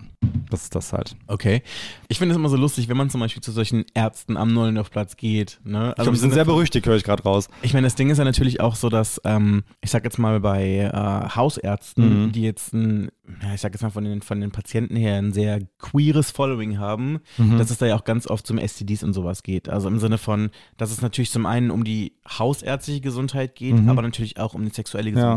das ist das halt. Okay. Ich finde es immer so lustig, wenn man zum Beispiel zu solchen Ärzten am Nollendorfplatz geht. Ne? Ich glaube, die sind sehr berüchtigt, höre ich gerade raus. Ich meine, das Ding ist ja natürlich auch so, dass, ähm, ich sag jetzt mal bei äh, Hausärzten, Mhm. die jetzt ein, ja, ich sag jetzt mal von den, von den Patienten her ein sehr queeres Following haben, Mhm. dass es da ja auch ganz oft zum STDs und sowas geht. Also im Sinne von, dass es natürlich zum einen um die hausärztliche Gesundheit geht, Mhm. aber natürlich auch um die sexuelle Ja.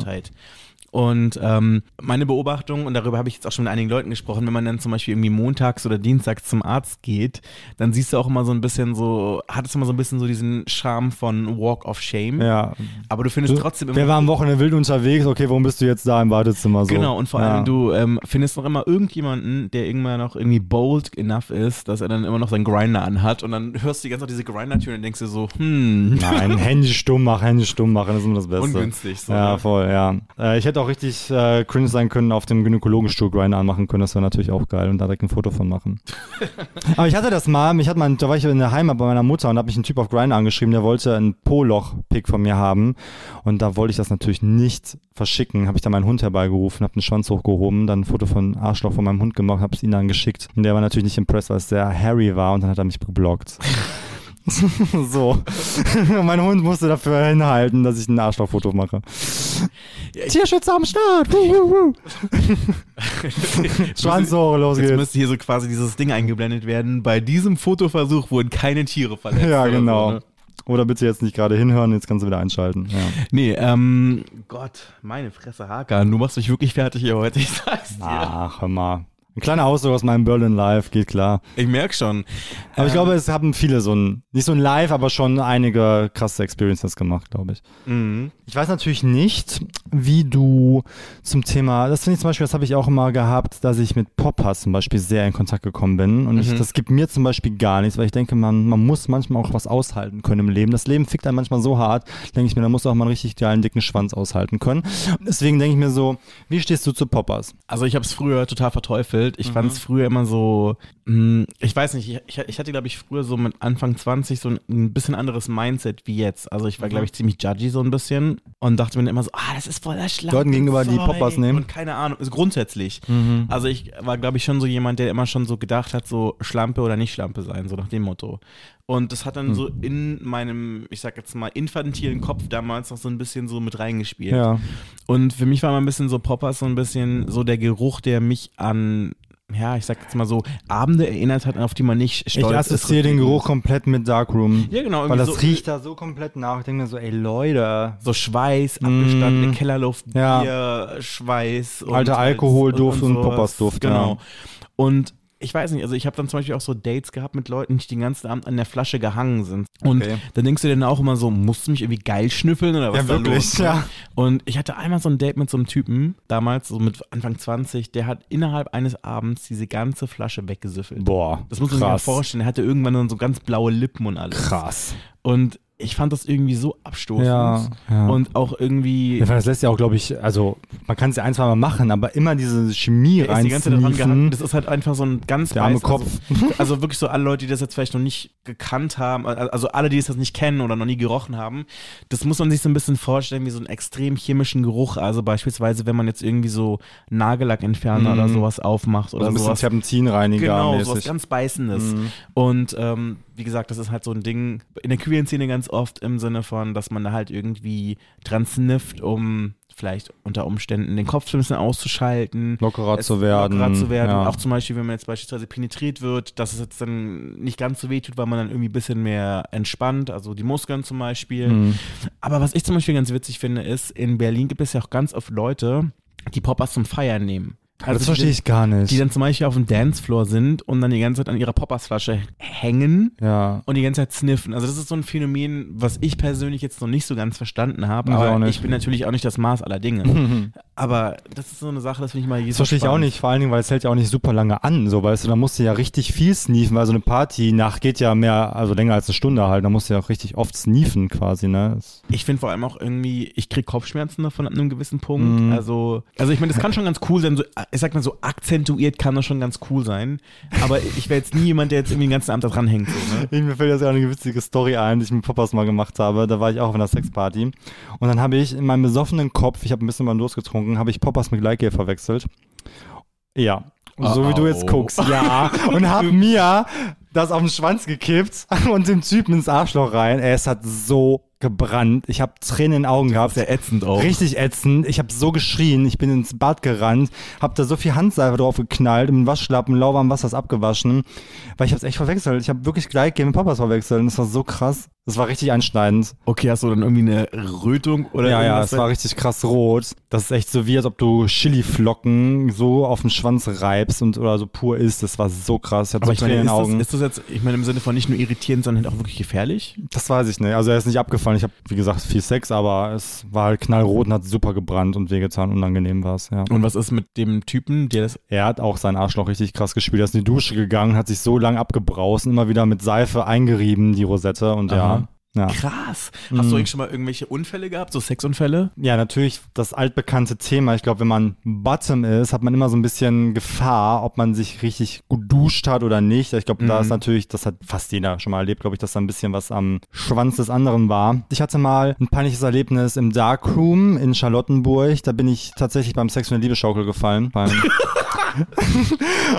Und ähm, meine Beobachtung, und darüber habe ich jetzt auch schon mit einigen Leuten gesprochen, wenn man dann zum Beispiel irgendwie montags oder dienstags zum Arzt geht, dann siehst du auch immer so ein bisschen so, hat es immer so ein bisschen so diesen Charme von Walk of Shame. Ja. Aber du findest trotzdem immer. Wer war am Wochenende wild unterwegs? Okay, warum bist du jetzt da im Wartezimmer so? Genau, und vor ja. allem du ähm, findest noch immer irgendjemanden, der irgendwann noch irgendwie bold enough ist, dass er dann immer noch seinen Grinder anhat und dann hörst du die ganze Zeit diese Grinder-Tür und denkst dir so, hm. Nein, *laughs* Handy stumm machen, Handy stumm machen, das ist immer das Beste. Ungünstig, so, Ja, ne? voll, ja. Äh, ich hätte auch richtig äh, cringe sein können, auf dem Gynäkologenstuhl Grinder anmachen können, das wäre natürlich auch geil und da direkt ein Foto von machen. *laughs* Aber ich hatte das mal, mich hat man, da war ich in der Heimat bei meiner Mutter und da hat mich ein Typ auf Grinder angeschrieben, der wollte ein Po-Loch-Pick von mir haben und da wollte ich das natürlich nicht verschicken, habe ich dann meinen Hund herbeigerufen, habe den Schwanz hochgehoben, dann ein Foto von Arschloch von meinem Hund gemacht, habe es ihm dann geschickt und der war natürlich nicht impressed, weil es sehr hairy war und dann hat er mich geblockt. *laughs* *laughs* so. *laughs* mein Hund musste dafür hinhalten, dass ich ein Arschlochfoto mache. Tierschützer am Start. Wuh, wuh, wuh. *laughs* Schwanz hoch, los Jetzt geht's. müsste hier so quasi dieses Ding eingeblendet werden. Bei diesem Fotoversuch wurden keine Tiere verletzt. Ja, oder genau. So, ne? Oder bitte jetzt nicht gerade hinhören, jetzt kannst du wieder einschalten. Ja. Nee, ähm, Gott, meine Fresse, Hakan, du machst mich wirklich fertig hier heute, ich sag's dir. Ach, hör mal. Ein kleiner Ausdruck aus meinem Berlin Live, geht klar. Ich merk schon. Aber ich Ähm, glaube, es haben viele so ein, nicht so ein Live, aber schon einige krasse Experiences gemacht, glaube ich. Mhm. Ich weiß natürlich nicht, wie du zum Thema, das finde ich zum Beispiel, das habe ich auch immer gehabt, dass ich mit Poppers zum Beispiel sehr in Kontakt gekommen bin. Und ich, Mhm. das gibt mir zum Beispiel gar nichts, weil ich denke, man, man muss manchmal auch was aushalten können im Leben. Das Leben fickt einen manchmal so hart, denke ich mir, da musst du auch mal einen richtig geilen, dicken Schwanz aushalten können. Und deswegen denke ich mir so, wie stehst du zu Poppers? Also ich habe es früher total verteufelt. Ich fand es früher immer so, mh, ich weiß nicht, ich, ich hatte glaube ich früher so mit Anfang 20 so ein, ein bisschen anderes Mindset wie jetzt. Also ich war glaube ich ziemlich judgy so ein bisschen und dachte mir immer so, ah, das ist voll der Schlag. Leuten gegenüber, die Poppers nehmen? Und keine Ahnung, also grundsätzlich. Also ich war glaube ich schon so jemand, der immer schon so gedacht hat, so Schlampe oder nicht Schlampe sein, so nach dem Motto. Und das hat dann so in meinem, ich sag jetzt mal, infantilen Kopf damals noch so ein bisschen so mit reingespielt. Ja. Und für mich war mal ein bisschen so Poppers so ein bisschen so der Geruch, der mich an, ja, ich sag jetzt mal so, Abende erinnert hat, auf die man nicht Ich stolz ist. assoziiere den Geruch komplett mit Darkroom. Ja, genau. Weil das so, riecht da so komplett nach. Ich denke mir so, ey Leute, So Schweiß, abgestandene Mm. Kellerluft, Ja. Bier, Schweiß. Und Alter Alkoholduft und sowas. Poppersduft, Genau. ja. Und ich weiß nicht, also ich habe dann zum Beispiel auch so Dates gehabt mit Leuten, die den ganzen Abend an der Flasche gehangen sind. Und Okay. dann denkst du dir dann auch immer so, musst du mich irgendwie geil schnüffeln oder was Ja, da wirklich, los? ne? ja. Und ich hatte einmal so ein Date mit so einem Typen, damals so mit Anfang 20, der hat innerhalb eines Abends diese ganze Flasche weggesüffelt. boah, Das muss man sich mal vorstellen. Er hatte irgendwann dann so ganz blaue Lippen und alles. Krass. Und ich fand das irgendwie so abstoßend. Ja, ja. Und auch irgendwie. Ja, das lässt ja auch, glaube ich, also man kann es ja ein, zwei Mal machen, aber immer diese Chemie Der ist die ganze Zeit daran gehangen. reinsneaken. Das ist halt einfach so ein ganz Der arme weiß- Kopf. Also, *laughs* also wirklich so alle Leute, die das jetzt vielleicht noch nicht gekannt haben, also alle, die das jetzt nicht kennen oder noch nie gerochen haben, das muss man sich so ein bisschen vorstellen wie so einen extrem chemischen Geruch. Also beispielsweise, wenn man jetzt irgendwie so Nagellackentferner Mhm. oder sowas aufmacht oder Also ein bisschen sowas. Terpentinreiniger Genau, sowas mäßig. ganz Beißendes. Mhm. Und ähm, wie gesagt, das ist halt so ein Ding in der queeren Szene ganz oft im Sinne von, dass man da halt irgendwie dran snifft, um vielleicht unter Umständen den Kopf ein bisschen auszuschalten. Lockerer zu werden. Lockerer zu werden. Ja. Auch zum Beispiel, wenn man jetzt beispielsweise penetriert wird, dass es jetzt dann nicht ganz so weh tut, weil man dann irgendwie ein bisschen mehr entspannt, also die Muskeln zum Beispiel. Mhm. Aber was ich zum Beispiel ganz witzig finde, ist, in Berlin gibt es ja auch ganz oft Leute, die Poppers zum Feiern nehmen. Also das verstehe ich gar nicht. die dann zum Beispiel auf dem Dancefloor sind und dann die ganze Zeit an ihrer Poppersflasche hängen ja. und die ganze Zeit sniffen. Also das ist so ein Phänomen, was ich persönlich jetzt noch nicht so ganz verstanden habe, Ich aber ich bin natürlich auch nicht das Maß aller Dinge. *laughs* aber das ist so eine Sache, das finde ich mal jedes Das verstehe ich auch nicht, vor allen Dingen, weil es hält ja auch nicht super lange an, so, weißt du, da musst du ja richtig viel sneefen, weil so eine Party-Nacht geht ja mehr, also länger als eine Stunde halt, da musst du ja auch richtig oft sneefen quasi, ne? Das- Ich finde vor allem auch irgendwie, ich kriege Kopfschmerzen davon ab einem gewissen Punkt. Mhm. Also, also ich meine, das kann schon ganz cool sein. So, ich sag mal so akzentuiert kann das schon ganz cool sein. Aber ich wäre jetzt nie jemand, der jetzt irgendwie den ganzen Abend da dranhängt. So, ne? Ich, mir fällt jetzt gerade eine witzige Story ein, die ich mit Poppers mal gemacht habe. Da war ich auch auf einer Sexparty. Und dann habe ich in meinem besoffenen Kopf, ich habe ein bisschen mal losgetrunken, habe ich Poppers mit Gleitgel verwechselt. Ja. So wie du jetzt Oh. guckst. Ja. *laughs* Und habe mir das auf den Schwanz gekippt und dem Typen ins Arschloch rein. Ey, es hat so gebrannt. Ich habe Tränen in den Augen gehabt. Sehr ätzend auch. Richtig ätzend. Ich habe so geschrien. Ich bin ins Bad gerannt, habe da so viel Handseife drauf geknallt, im Waschlappen, lauwarm Wasser ist abgewaschen, weil ich habe es echt verwechselt. Ich habe wirklich gleich mit Papas verwechselt. Und das war so krass. Das war richtig einschneidend. Okay, hast du dann irgendwie eine Rötung oder ja, ja, es war richtig krass rot. Das ist echt so wie, als ob du Chiliflocken so auf den Schwanz reibst und oder so pur isst. Das war so krass. Ich hatte aber so ich meine, in ist den das, Augen. ist das jetzt, ich meine im Sinne von nicht nur irritierend, sondern halt auch wirklich gefährlich? Das weiß ich nicht. Also er ist nicht abgefallen. Ich habe, wie gesagt, viel Sex, aber es war halt knallrot und hat super gebrannt und wehgetan. Unangenehm war es, ja. Und was ist mit dem Typen, der das Er hat auch sein Arschloch richtig krass gespielt. Er ist in die Dusche gegangen, hat sich so lang abgebraust und immer wieder mit Seife eingerieben, die Rosette. Und Aha. ja. Krass. Hast du eigentlich schon mal irgendwelche Unfälle gehabt, so Sexunfälle? Ja, natürlich das altbekannte Thema. Ich glaube, wenn man Bottom ist, hat man immer so ein bisschen Gefahr, ob man sich richtig gut duscht hat oder nicht. Ich glaube, da ist natürlich, das hat fast jeder schon mal erlebt, glaube ich, dass da ein bisschen was am Schwanz des anderen war. Ich hatte mal ein peinliches Erlebnis im Darkroom in Charlottenburg. Da bin ich tatsächlich beim Sex und der Liebeschaukel gefallen. *laughs*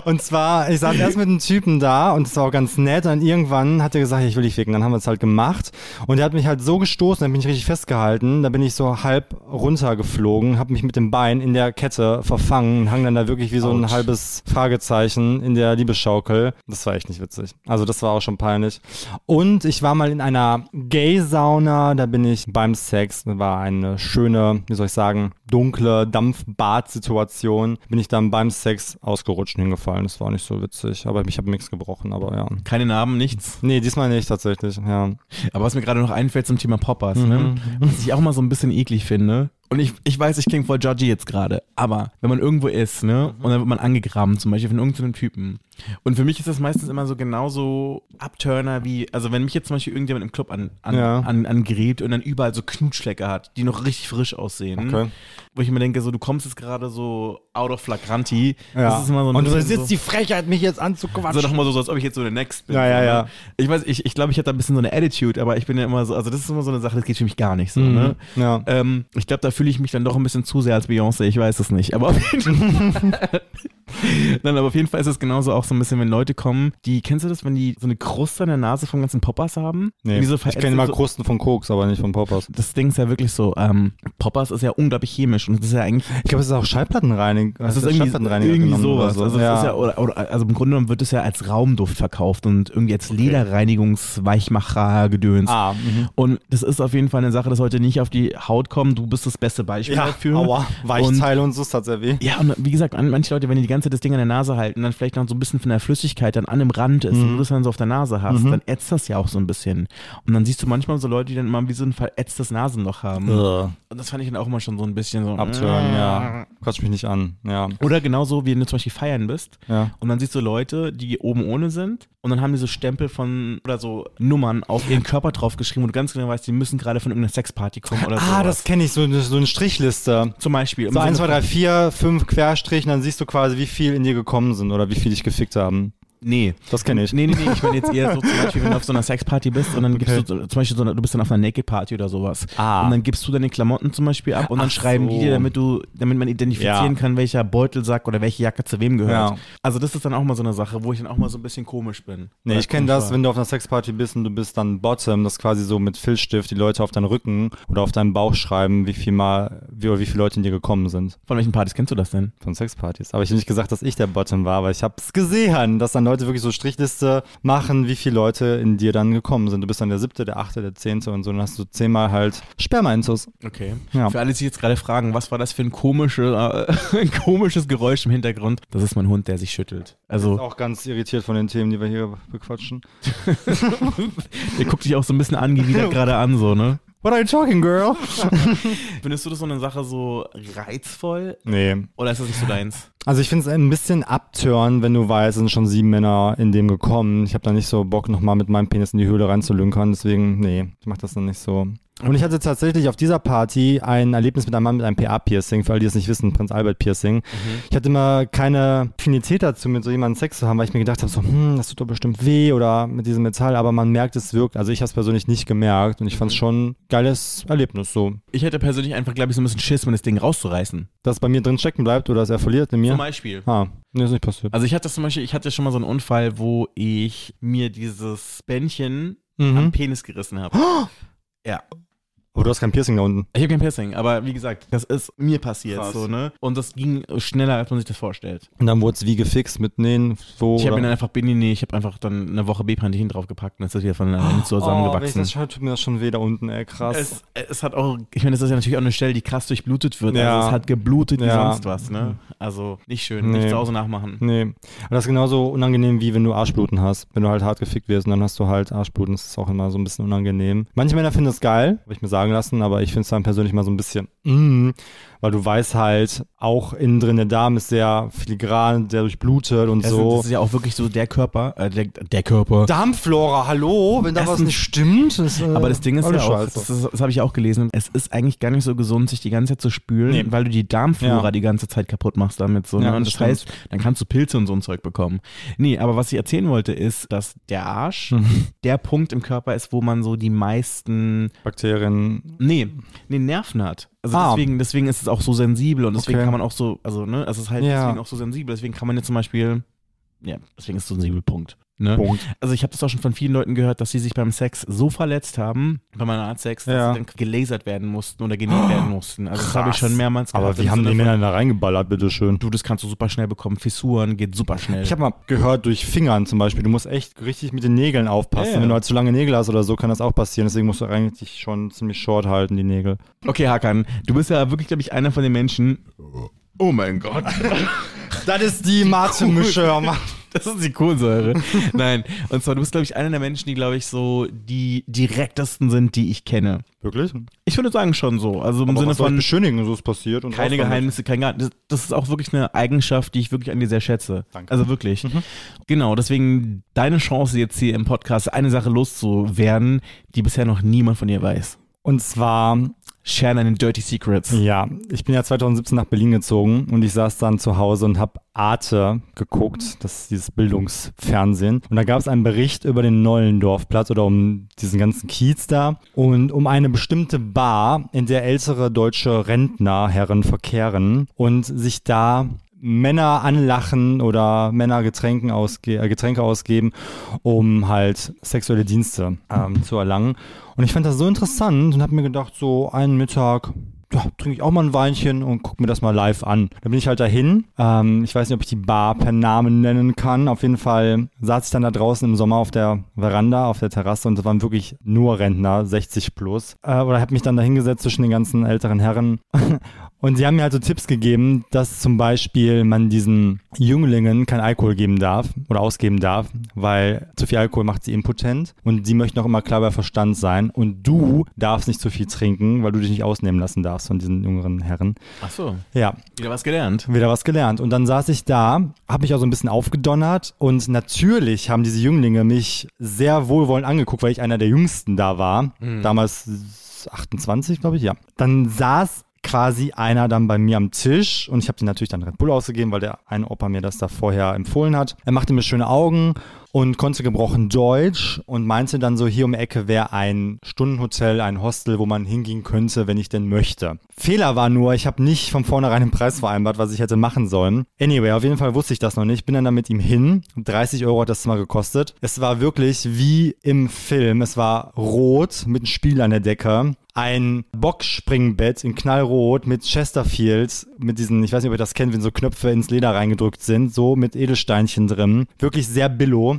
Und zwar, ich saß erst mit einem Typen da und es war auch ganz nett. Und irgendwann hat er gesagt, ich will dich ficken. Dann haben wir es halt gemacht. Und er hat mich halt so gestoßen, dann bin ich richtig festgehalten. Da bin ich so halb runtergeflogen, habe mich mit dem Bein in der Kette verfangen und hang dann da wirklich wie so ein Autsch. halbes Fragezeichen in der Liebeschaukel. Das war echt nicht witzig. Also das war auch schon peinlich. Und ich war mal in einer Gay-Sauna, da bin ich beim Sex. Das war eine schöne, wie soll ich sagen, dunkle Dampfbad-Situation. Bin ich dann beim Sex ausgerutscht und hingefallen. Das war nicht so witzig. Aber ich habe nichts gebrochen, aber ja. Keine Narben, nichts. Nee, diesmal nicht tatsächlich, ja. Aber was mir gerade noch einfällt zum Thema Poppers, ne? was ich auch mal so ein bisschen eklig finde. Und ich, ich weiß, ich klinge voll judgy jetzt gerade, aber wenn man irgendwo ist, ne, und dann wird man angegraben, zum Beispiel von irgendeinem Typen. Und für mich ist das meistens immer so genauso Abturner wie, also wenn mich jetzt zum Beispiel irgendjemand im Club an, an, Ja. an, angräbt und dann überall so Knutschlecke hat, die noch richtig frisch aussehen. Okay. Wo ich mir denke, so, du kommst jetzt gerade so out of flagranti. Ja. Das ist immer so ein und du bisschen besitzt so, die Frechheit, mich jetzt anzuquatschen. so nochmal so, so, als ob ich jetzt so eine Next bin. Ja, ja, ne? ja. Ich weiß, ich, ich glaube, ich hätte da ein bisschen so eine Attitude, aber ich bin ja immer so, also das ist immer so eine Sache, das geht für mich gar nicht so, ne? Mhm. Ja. Ähm, ich glaube, da fühle ich mich dann doch ein bisschen zu sehr als Beyoncé, ich weiß es nicht. Aber auf jeden *laughs* Fall. *laughs* *laughs* Nein, aber auf jeden Fall ist es genauso auch so ein bisschen, wenn Leute kommen, die, kennst du das, wenn die so eine Kruste an der Nase vom ganzen Poppers haben? Nee, so ich kenne mal so- Krusten von Koks, aber nicht von Poppers. Das Ding ist ja wirklich so, ähm, Poppers ist ja unglaublich chemisch und das ist ja eigentlich Ich glaube, es ist auch Schallplattenreiniger. Das ist irgendwie, irgendwie sowas. Also, ja. ja, oder, oder, also im Grunde genommen wird es ja als Raumduft verkauft und irgendwie als Lederreinigungsweichmacher gedöns. ah, mhm. Und das ist auf jeden Fall eine Sache, das sollte nicht auf die Haut kommen. Du bist das beste Beispiel ja, dafür. aua, Weichteile und, so, das hat sehr weh. Ja, und wie gesagt, an- manche Leute, wenn die die ganze das Ding an der Nase halten, dann vielleicht noch so ein bisschen von der Flüssigkeit dann an dem Rand ist und du das dann so auf der Nase hast, dann ätzt das ja auch so ein bisschen. Und dann siehst du manchmal so Leute, die dann immer wie so ein verätztes Nasenloch haben. Ugh. Und das fand ich dann auch immer schon so ein bisschen so. Abtören, ja. Quatsch mich nicht an, ja. Oder genauso, wie du zum Beispiel feiern bist Ja. und dann siehst du Leute, die oben ohne sind und dann haben die so Stempel von oder so Nummern auf ihren Körper draufgeschrieben und du ganz genau weißt, die müssen gerade von irgendeiner Sexparty kommen oder so. Ah, das kenne ich, so, eine- so eine Strichliste. zum Beispiel. So 1, 2, Sinne 3, 4, 5 Querstrichen, dann siehst du quasi, wie viel in dir gekommen sind oder wie viel dich gefickt haben. Nee. Das kenne ich. Nee, nee, nee, ich meine jetzt eher so zum Beispiel, wenn du auf so einer Sexparty bist und dann gibst Okay. du so- zum Beispiel so du bist dann auf einer Naked Party oder sowas. Ah. Und dann gibst du deine Klamotten zum Beispiel ab und dann Ach schreiben die so. dir, damit du, damit man identifizieren Ja. kann, welcher Beutelsack oder welche Jacke zu wem gehört. Ja. Also das ist dann auch mal so eine Sache, wo ich dann auch mal so ein bisschen komisch bin. Nee, ich kenne das, wenn du auf einer Sexparty bist und du bist dann Bottom, das quasi so mit Filzstift die Leute auf deinen Rücken oder auf deinen Bauch schreiben, wie viel mal, wie, oder wie viele Leute in dir gekommen sind. Von welchen Partys kennst du das denn? Von Sexpartys. Aber ich habe nicht gesagt, dass ich der Bottom war, aber ich habe es gesehen, dass dann Leute wirklich so Strichliste machen, wie viele Leute in dir dann gekommen sind. Du bist dann der siebte, der achte, der zehnte und so. Dann hast du zehnmal halt Sperma-Intus. Okay. Ja. Für alle, die sich jetzt gerade fragen, was war das für ein, komische, äh, *laughs* ein komisches Geräusch im Hintergrund? Das ist mein Hund, der sich schüttelt. Also, Auch ganz irritiert von den Themen, die wir hier bequatschen. *laughs* der guckt sich auch so ein bisschen angewidert *laughs* gerade an, so, ne? What are you talking, girl? *laughs* Findest du das so eine Sache so reizvoll? nee. Oder ist das nicht so deins? Also ich finde es ein bisschen abtören, wenn du weißt, es sind schon sieben Männer in dem gekommen. Ich habe da nicht so Bock, nochmal mit meinem Penis in die Höhle reinzulünkern. Deswegen, nee, ich mach das dann nicht so. Und ich hatte tatsächlich auf dieser Party ein Erlebnis mit einem Mann mit einem PA-Piercing, für alle, die es nicht wissen, Prinz Albert-Piercing. Ich hatte immer keine Affinität dazu, mit so jemandem Sex zu haben, weil ich mir gedacht habe, so, hm, das tut doch bestimmt weh oder mit diesem Metall, aber man merkt, es wirkt. Also ich habe es persönlich nicht gemerkt und ich fand es schon ein geiles Erlebnis so. Ich hätte persönlich einfach, glaube ich, so ein bisschen Schiss, mir das Ding rauszureißen. Dass es bei mir drin stecken bleibt oder dass er verliert in mir. Zum Beispiel. Ah, nee, ist nicht passiert. Also ich hatte zum Beispiel, ich hatte schon mal so einen Unfall, wo ich mir dieses Bändchen Mhm. am Penis gerissen habe. *gasps* Ja. Aber du hast kein Piercing da unten. Ich habe kein Piercing, aber wie gesagt, das ist mir passiert Krass. so, ne? Und das ging schneller, als man sich das vorstellt. Und dann wurde es wie gefixt mit Nähen, so. Ich habe mir dann einfach, nee, nee, ich habe einfach dann eine Woche B-Pantin draufgepackt und es ist wieder von alleine zusammengewachsen. Oh, wenn ich das tut mir das schon weh da unten, ey, krass. es, es hat auch, ich meine, das ist ja natürlich auch eine Stelle, die krass durchblutet wird. Ja. Also es hat geblutet wie Ja. sonst was, ne? Also nicht schön, Nee. nicht zu Hause nachmachen. nee. Aber das ist genauso unangenehm, wie wenn du Arschbluten hast. Wenn du halt hart gefickt wirst und dann hast du halt Arschbluten, das ist auch immer so ein bisschen unangenehm. Manche Männer finden das geil, habe ich mir sagen lassen, aber ich finde es dann persönlich mal so ein bisschen, mm, weil du weißt halt, auch innen drin der Darm ist sehr filigran, sehr durchblutet und Das, so. das ist ja auch wirklich so der Körper, äh, der, der Körper. Darmflora, hallo, wenn da was Erstens- nicht stimmt. Das, äh, Aber das Ding ist ja auch, das, ist- das habe ich auch gelesen, es ist eigentlich gar nicht so gesund, sich die ganze Zeit zu spülen, Nee. weil du die Darmflora Ja. die ganze Zeit kaputt machst damit. So, ne? Ja, und das das heißt, dann kannst du Pilze und so ein Zeug bekommen. Nee, aber was ich erzählen wollte, ist, dass der Arsch Mhm. der Punkt im Körper ist, wo man so die meisten, Bakterien. nee, nee, Nerven hat. Also Ah. deswegen, deswegen ist es auch so sensibel und deswegen Okay. kann man auch so, also ne, es ist halt Ja. deswegen auch so sensibel. Deswegen kann man jetzt zum Beispiel, ja, deswegen ist es so ein sensibel Punkt. Ne? Punkt. Also ich habe das auch schon von vielen Leuten gehört, dass sie sich beim Sex so verletzt haben, bei meiner Art Sex, dass Ja. sie dann gelasert werden mussten oder genäht werden mussten. Also das habe ich schon mehrmals gehört. Aber wie haben Sinne die Männer da reingeballert, bitteschön? Du, das kannst du super schnell bekommen. Fissuren geht super schnell. Ich habe mal gehört, durch Fingern zum Beispiel, du musst echt richtig mit den Nägeln aufpassen. Ja, ja. Wenn du halt zu lange Nägel hast oder so, kann das auch passieren. Deswegen musst du eigentlich schon ziemlich short halten, die Nägel. okay, Hakan, du bist ja wirklich, glaube ich, einer von den Menschen. Oh mein Gott. *laughs* Das ist die Mate-Mische. *laughs* Das ist die Kohlensäure. *laughs* Nein. Und zwar, du bist, glaube ich, einer der Menschen, die, glaube ich, so die direktesten sind, die ich kenne. Wirklich? Ich würde sagen schon so. Also im Aber Sinne was von beschönigen, so ist passiert. Und keine. Geheimnisse, kein Gar das, das ist auch wirklich eine Eigenschaft, die ich wirklich an dir sehr schätze. Danke. Also wirklich. Genau, deswegen deine Chance jetzt hier im Podcast, eine Sache loszuwerden, die bisher noch niemand von dir weiß. Und zwar, Share deine Dirty Secrets. ja, ich bin ja 2017 nach Berlin gezogen und ich saß dann zu Hause und habe Arte geguckt, das ist dieses Bildungsfernsehen. Und da gab es einen Bericht über den Nollendorfplatz oder um diesen ganzen Kiez da und um eine bestimmte Bar, in der ältere deutsche Rentnerherren verkehren und sich da Männer anlachen oder Männer Getränken ausge äh, Getränke ausgeben, um halt sexuelle Dienste ähm, zu erlangen. Und ich fand das so interessant und habe mir gedacht, so einen Mittag, ja, trinke ich auch mal ein Weinchen und gucke mir das mal live an. Da bin ich halt dahin. Ähm, ich weiß nicht, ob ich die Bar per Namen nennen kann. Auf jeden Fall saß ich dann da draußen im Sommer auf der Veranda, auf der Terrasse und es waren wirklich nur Rentner, 60 plus. Äh, oder habe mich dann da hingesetzt zwischen den ganzen älteren Herren. *laughs* Und sie haben mir halt so Tipps gegeben, dass zum Beispiel man diesen Jünglingen kein Alkohol geben darf oder ausgeben darf, weil zu viel Alkohol macht sie impotent und sie möchten auch immer klar bei Verstand sein und du darfst nicht zu viel trinken, weil du dich nicht ausnehmen lassen darfst von diesen jüngeren Herren. Ach so, Ja, wieder was gelernt. wieder was gelernt. Und dann saß ich da, habe mich auch so ein bisschen aufgedonnert und natürlich haben diese Jünglinge mich sehr wohlwollend angeguckt, weil ich einer der Jüngsten da war. Damals 28, glaube ich, ja. Dann saß quasi einer dann bei mir am Tisch und ich habe dir natürlich dann Red Bull ausgegeben, weil der eine Opa mir das da vorher empfohlen hat. Er machte mir schöne Augen und konnte gebrochen Deutsch und meinte dann so, hier um die Ecke wäre ein Stundenhotel, ein Hostel, wo man hingehen könnte, wenn ich denn möchte. Fehler war nur, ich habe nicht von vornherein den Preis vereinbart, was ich hätte machen sollen. Anyway, auf jeden Fall wusste ich das noch nicht. Bin dann da mit ihm hin. 30 Euro hat das Zimmer gekostet. Es war wirklich wie im Film. Es war rot mit einem Spiel an der Decke. Ein Boxspringbett in knallrot mit Chesterfield, mit diesen, ich weiß nicht, ob ihr das kennt, wenn so Knöpfe ins Leder reingedrückt sind, so mit Edelsteinchen drin. Wirklich sehr billo.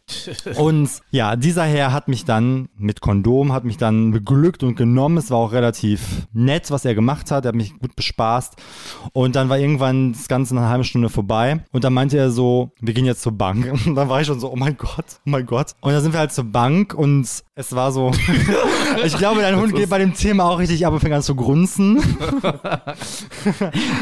*laughs* Und ja, dieser Herr hat mich dann mit Kondom, hat mich dann beglückt und genommen. Es war auch relativ nett, was er gemacht hat. Er hat mich gut bespaßt. Und dann war irgendwann das Ganze eine halbe Stunde vorbei. Und dann meinte er so, wir gehen jetzt zur Bank. *laughs* Und dann war ich schon so, oh mein Gott, oh mein Gott. Und dann sind wir halt zur Bank und es war so, *laughs* ich glaube, dein Hund geht bei dem Thema auch richtig ab und fängt an zu grunzen.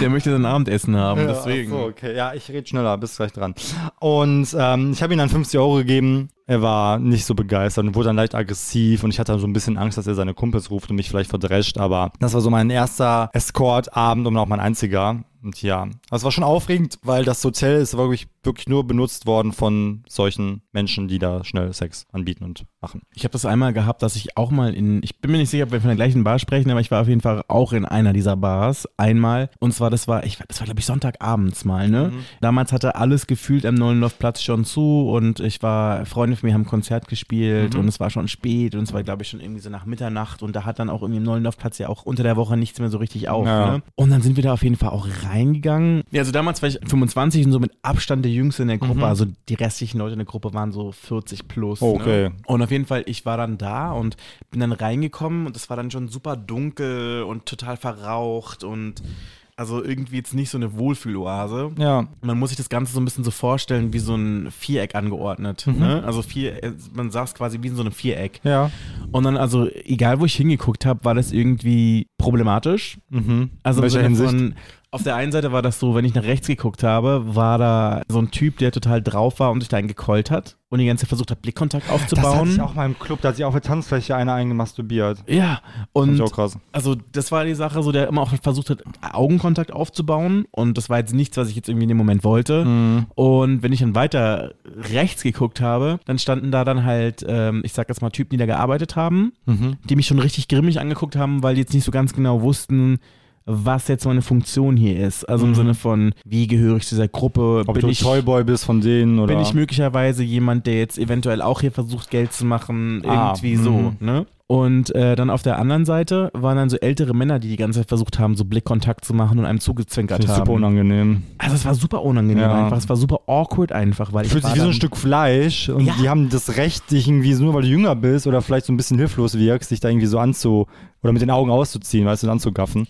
Der möchte sein Abendessen haben, Ja, deswegen. So, okay, ja, ich rede schneller, bist gleich dran. Und ähm, ich habe ihm dann 50 Euro gegeben. Er war nicht so begeistert und wurde dann leicht aggressiv und ich hatte dann so ein bisschen Angst, dass er seine Kumpels ruft und mich vielleicht verdrescht, aber das war so mein erster Escort-Abend und auch mein einziger. Und ja, es war schon aufregend, weil das Hotel ist wirklich, wirklich nur benutzt worden von solchen Menschen, die da schnell Sex anbieten und machen. Ich habe das einmal gehabt, dass ich auch mal in, ich bin mir nicht sicher, ob wir von der gleichen Bar sprechen, aber ich war auf jeden Fall auch in einer dieser Bars einmal. Und zwar, das war, ich, das war glaube ich Sonntagabends mal, ne? Damals hatte alles gefühlt am Neuendorfplatz schon zu und ich war, Freunde von mir haben Konzert gespielt und es war schon spät und es war glaube ich schon irgendwie so nach Mitternacht und da hat dann auch irgendwie im Neuendorfplatz ja auch unter der Woche nichts mehr so richtig auf, Ja. ne? Und dann sind wir da auf jeden Fall auch reingegangen. Ja, also damals war ich 25 und so mit Abstand der Jüngste in der Gruppe, also die restlichen Leute in der Gruppe waren so 40 plus. Okay. Ne? Und auf jeden Fall, ich war dann da und bin dann reingekommen und es war dann schon super dunkel und total verraucht und also irgendwie jetzt nicht so eine Wohlfühloase. Ja. Man muss sich das Ganze so ein bisschen so vorstellen wie so ein Viereck angeordnet. Ne? Also vier, man saß quasi wie in so einem Viereck. Ja. Und dann, also egal wo ich hingeguckt habe, war das irgendwie problematisch. Mhm. Also In Sinne Hinsicht? von, auf der einen Seite war das so, wenn ich nach rechts geguckt habe, war da so ein Typ, der total drauf war und sich da einen gekeult hat und die ganze Zeit versucht hat, Blickkontakt Das hatte aufzubauen. ich auch mal im Club, da hat sich auf der Tanzfläche einer eingemasturbiert. ja, und auch krass. also das war die Sache, so der immer auch versucht hat, Augenkontakt aufzubauen und das war jetzt nichts, was ich jetzt irgendwie in dem Moment wollte. Mhm. Und wenn ich dann weiter rechts geguckt habe, dann standen da dann halt, ähm, ich sag jetzt mal Typen, die da gearbeitet haben, Mhm. die mich schon richtig grimmig angeguckt haben, weil die jetzt nicht so ganz genau wussten, was jetzt meine Funktion hier ist. Also im Sinne von, wie gehöre ich zu dieser Gruppe? Mhm. Ob bin du ich, Toyboy bist von denen oder. bin ich möglicherweise jemand, der jetzt eventuell auch hier versucht, Geld zu machen? Ah, Irgendwie mhm. so, ne? Und äh, dann auf der anderen Seite waren dann so ältere Männer, die die ganze Zeit versucht haben, so Blickkontakt zu machen und einem zugezwinkert ich haben. super unangenehm. Also es war super unangenehm Ja. einfach. Es war super awkward einfach, weil ich Fühlt sich wie so ein Stück Fleisch und Ja. die haben das Recht, dich irgendwie so, nur weil du jünger bist oder vielleicht so ein bisschen hilflos wirkst, dich da irgendwie so anzu oder mit den Augen auszuziehen, weißt du, anzugaffen.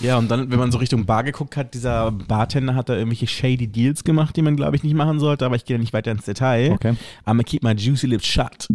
Ja, und dann, wenn man so Richtung Bar geguckt hat, dieser Bartender hat da irgendwelche shady Deals gemacht, die man, glaube ich, nicht machen sollte, aber ich gehe da nicht weiter ins Detail. Okay. I'm keep my juicy lips shut.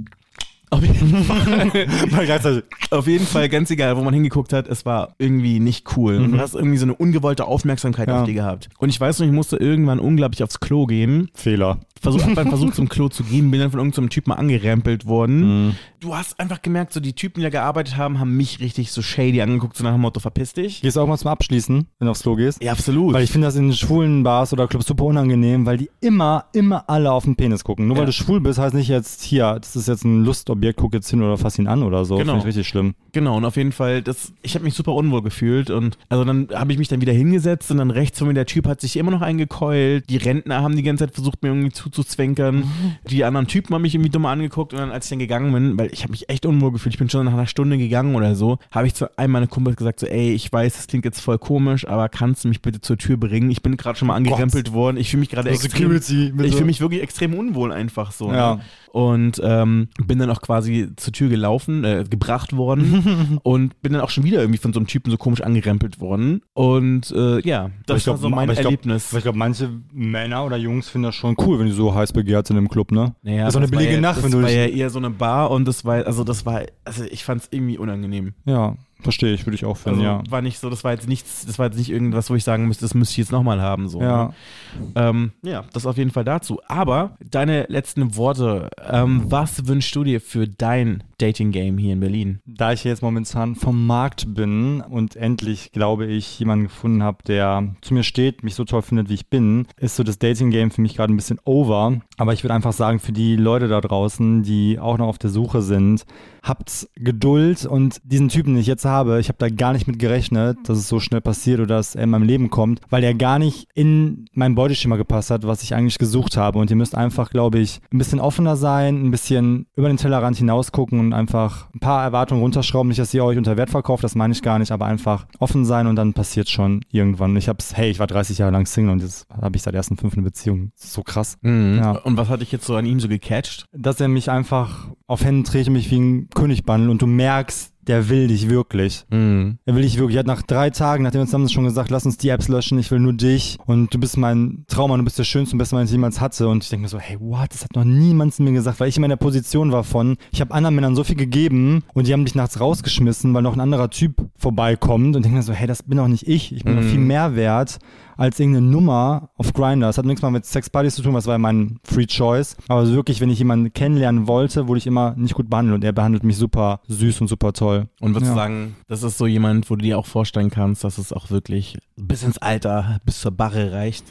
Auf *laughs* jeden, Fall, auf jeden Fall, ganz egal, wo man hingeguckt hat, es war irgendwie nicht cool. Und du hast irgendwie so eine ungewollte Aufmerksamkeit Ja. auf die gehabt. Und ich weiß noch, ich musste irgendwann unglaublich aufs Klo gehen. Fehler. Versuch, hab dann versucht, *laughs* zum Klo zu gehen, bin dann von irgendeinem Typen angerempelt worden. Mhm. Du hast einfach gemerkt, so die Typen, die da gearbeitet haben, haben mich richtig so shady angeguckt, so nach dem Motto, verpiss dich. Gehst du auch mal zum Abschließen, wenn du aufs Klo gehst? Ja, absolut. Weil ich finde das in schwulen Bars oder Clubs super unangenehm, weil die immer, immer alle auf den Penis gucken. Nur weil Ja. du schwul bist, heißt nicht jetzt, hier, das ist jetzt ein Lustobjekt, guck jetzt hin oder fass ihn an oder so. Genau. Finde ich richtig schlimm. Genau, und auf jeden Fall, das, ich habe mich super unwohl gefühlt und also dann habe ich mich dann wieder hingesetzt und dann rechts von mir der Typ hat sich immer noch eingekeult. Die Rentner haben die ganze Zeit versucht, mir irgendwie zuzuzwinkern. *laughs* Die anderen Typen haben mich irgendwie dumm angeguckt und dann, als ich dann gegangen bin, weil ich habe mich echt unwohl gefühlt, ich bin schon nach einer Stunde gegangen oder so, habe ich zu einem meiner Kumpels gesagt, so, ey, ich weiß, das klingt jetzt voll komisch, aber kannst du mich bitte zur Tür bringen? Ich bin gerade schon mal angerempelt worden. Ich fühle mich gerade extrem, ich fühle mich wirklich extrem unwohl einfach so. Ja. Ne? Und ähm, bin dann auch quasi zur Tür gelaufen, äh, gebracht worden *laughs* und bin dann auch schon wieder irgendwie von so einem Typen so komisch angerempelt worden. Und äh, ja, das glaub, war so mein ich glaub- Erlebnis. Aber ich glaube, manche Männer oder Jungs finden das schon cool, wenn die so heiß begehrt sind im Club, ne? naja, das ist auch eine war billige ja, Nacht, das wenn du war dich- ja eher so eine Bar und das war, also das war, also ich fand es irgendwie unangenehm. Ja, verstehe ich, würde ich auch finden, Also ja. war nicht so, das war jetzt nichts, das war jetzt nicht irgendwas, wo ich sagen müsste, das müsste ich jetzt nochmal haben. So, Ja. ne? Ähm, ja, das auf jeden Fall dazu. Aber deine letzten Worte, ähm, was wünschst du dir für dein Dating-Game hier in Berlin? Da ich jetzt momentan vom Markt bin und endlich, glaube ich, jemanden gefunden habe, der zu mir steht, mich so toll findet, wie ich bin, ist so das Dating-Game für mich gerade ein bisschen over. Aber ich würde einfach sagen, für die Leute da draußen, die auch noch auf der Suche sind, habt Geduld und diesen Typen, den ich jetzt habe, ich habe da gar nicht mit gerechnet, dass es so schnell passiert oder dass er in meinem Leben kommt, weil er gar nicht in mein Beuteschema gepasst hat, was ich eigentlich gesucht habe. Und ihr müsst einfach, glaube ich, ein bisschen offener sein, ein bisschen über den Tellerrand hinaus gucken und einfach ein paar Erwartungen runterschrauben. Nicht, dass ihr euch unter Wert verkauft, das meine ich gar nicht, aber einfach offen sein und dann passiert schon irgendwann. Ich hab's, hey, ich war 30 Jahre lang Single und jetzt habe ich seit ersten fünf eine Beziehung. So krass. Mhm. Ja. Und was hat dich jetzt so an ihm so gecatcht? Dass er mich einfach auf Händen und mich wie ein König behandelt und du merkst, der will dich wirklich. Mhm. Er will dich wirklich. Er hat nach drei Tagen, nachdem wir uns haben schon gesagt, lass uns die Apps löschen, ich will nur dich und du bist mein Trauma, du bist der schönste und beste Mann, den ich jemals hatte. Und ich denke mir so, hey, what? Das hat noch niemand zu mir gesagt, weil ich immer in der Position war von, ich habe anderen Männern so viel gegeben und die haben dich nachts rausgeschmissen, weil noch ein anderer Typ vorbeikommt und denke mir so, hey, das bin doch nicht ich. Ich bin Mhm. doch viel mehr wert als irgendeine Nummer auf Grindr. Das hat nichts mal mit Sexpartys zu tun, das war ja mein Free Choice. Aber wirklich, wenn ich jemanden kennenlernen wollte, wurde ich immer nicht gut behandelt und er behandelt mich super süß und super toll. Und würdest du Ja. sagen, das ist so jemand, wo du dir auch vorstellen kannst, dass es auch wirklich bis ins Alter, bis zur Barre reicht?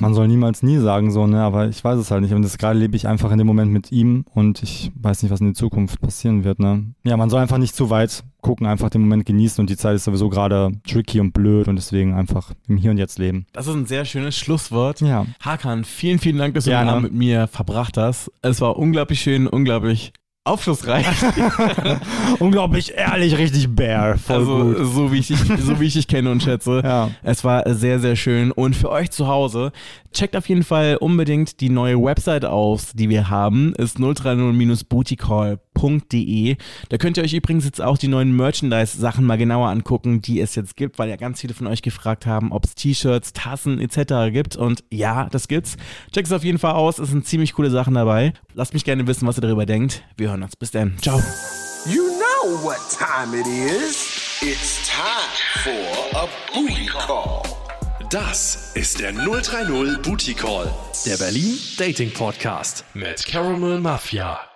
Man soll niemals nie sagen so, ne, aber ich weiß es halt nicht. Und das gerade lebe ich einfach in dem Moment mit ihm und ich weiß nicht, was in der Zukunft passieren wird, ne. Ja, man soll einfach nicht zu weit gucken, einfach den Moment genießen und die Zeit ist sowieso gerade tricky und blöd und deswegen einfach im Hier und Jetzt leben. Das ist ein sehr schönes Schlusswort. Ja. Hakan, vielen, vielen Dank, dass du den. Abend mit mir verbracht hast. Es war unglaublich schön, unglaublich aufschlussreich. *laughs* Unglaublich ehrlich, richtig bear. Voll also gut. so wie ich dich, so wie ich dich kenne und schätze. Ja. Es war sehr, sehr schön. Und für euch zu Hause, checkt auf jeden Fall unbedingt die neue Website aus, die wir haben. Ist 030-bootycall.de. Da könnt ihr euch übrigens jetzt auch die neuen Merchandise-Sachen mal genauer angucken, die es jetzt gibt, weil ja ganz viele von euch gefragt haben, ob es T-Shirts, Tassen etc. gibt. Und ja, das gibt's. Checkt es auf jeden Fall aus. Es sind ziemlich coole Sachen dabei. Lasst mich gerne wissen, was ihr darüber denkt. Wir hören uns. Bis dann. Ciao. You know what time it is. It's time for a booty call. Das ist der 030 Booty Call, der Berlin Dating Podcast mit Caramel Mafia.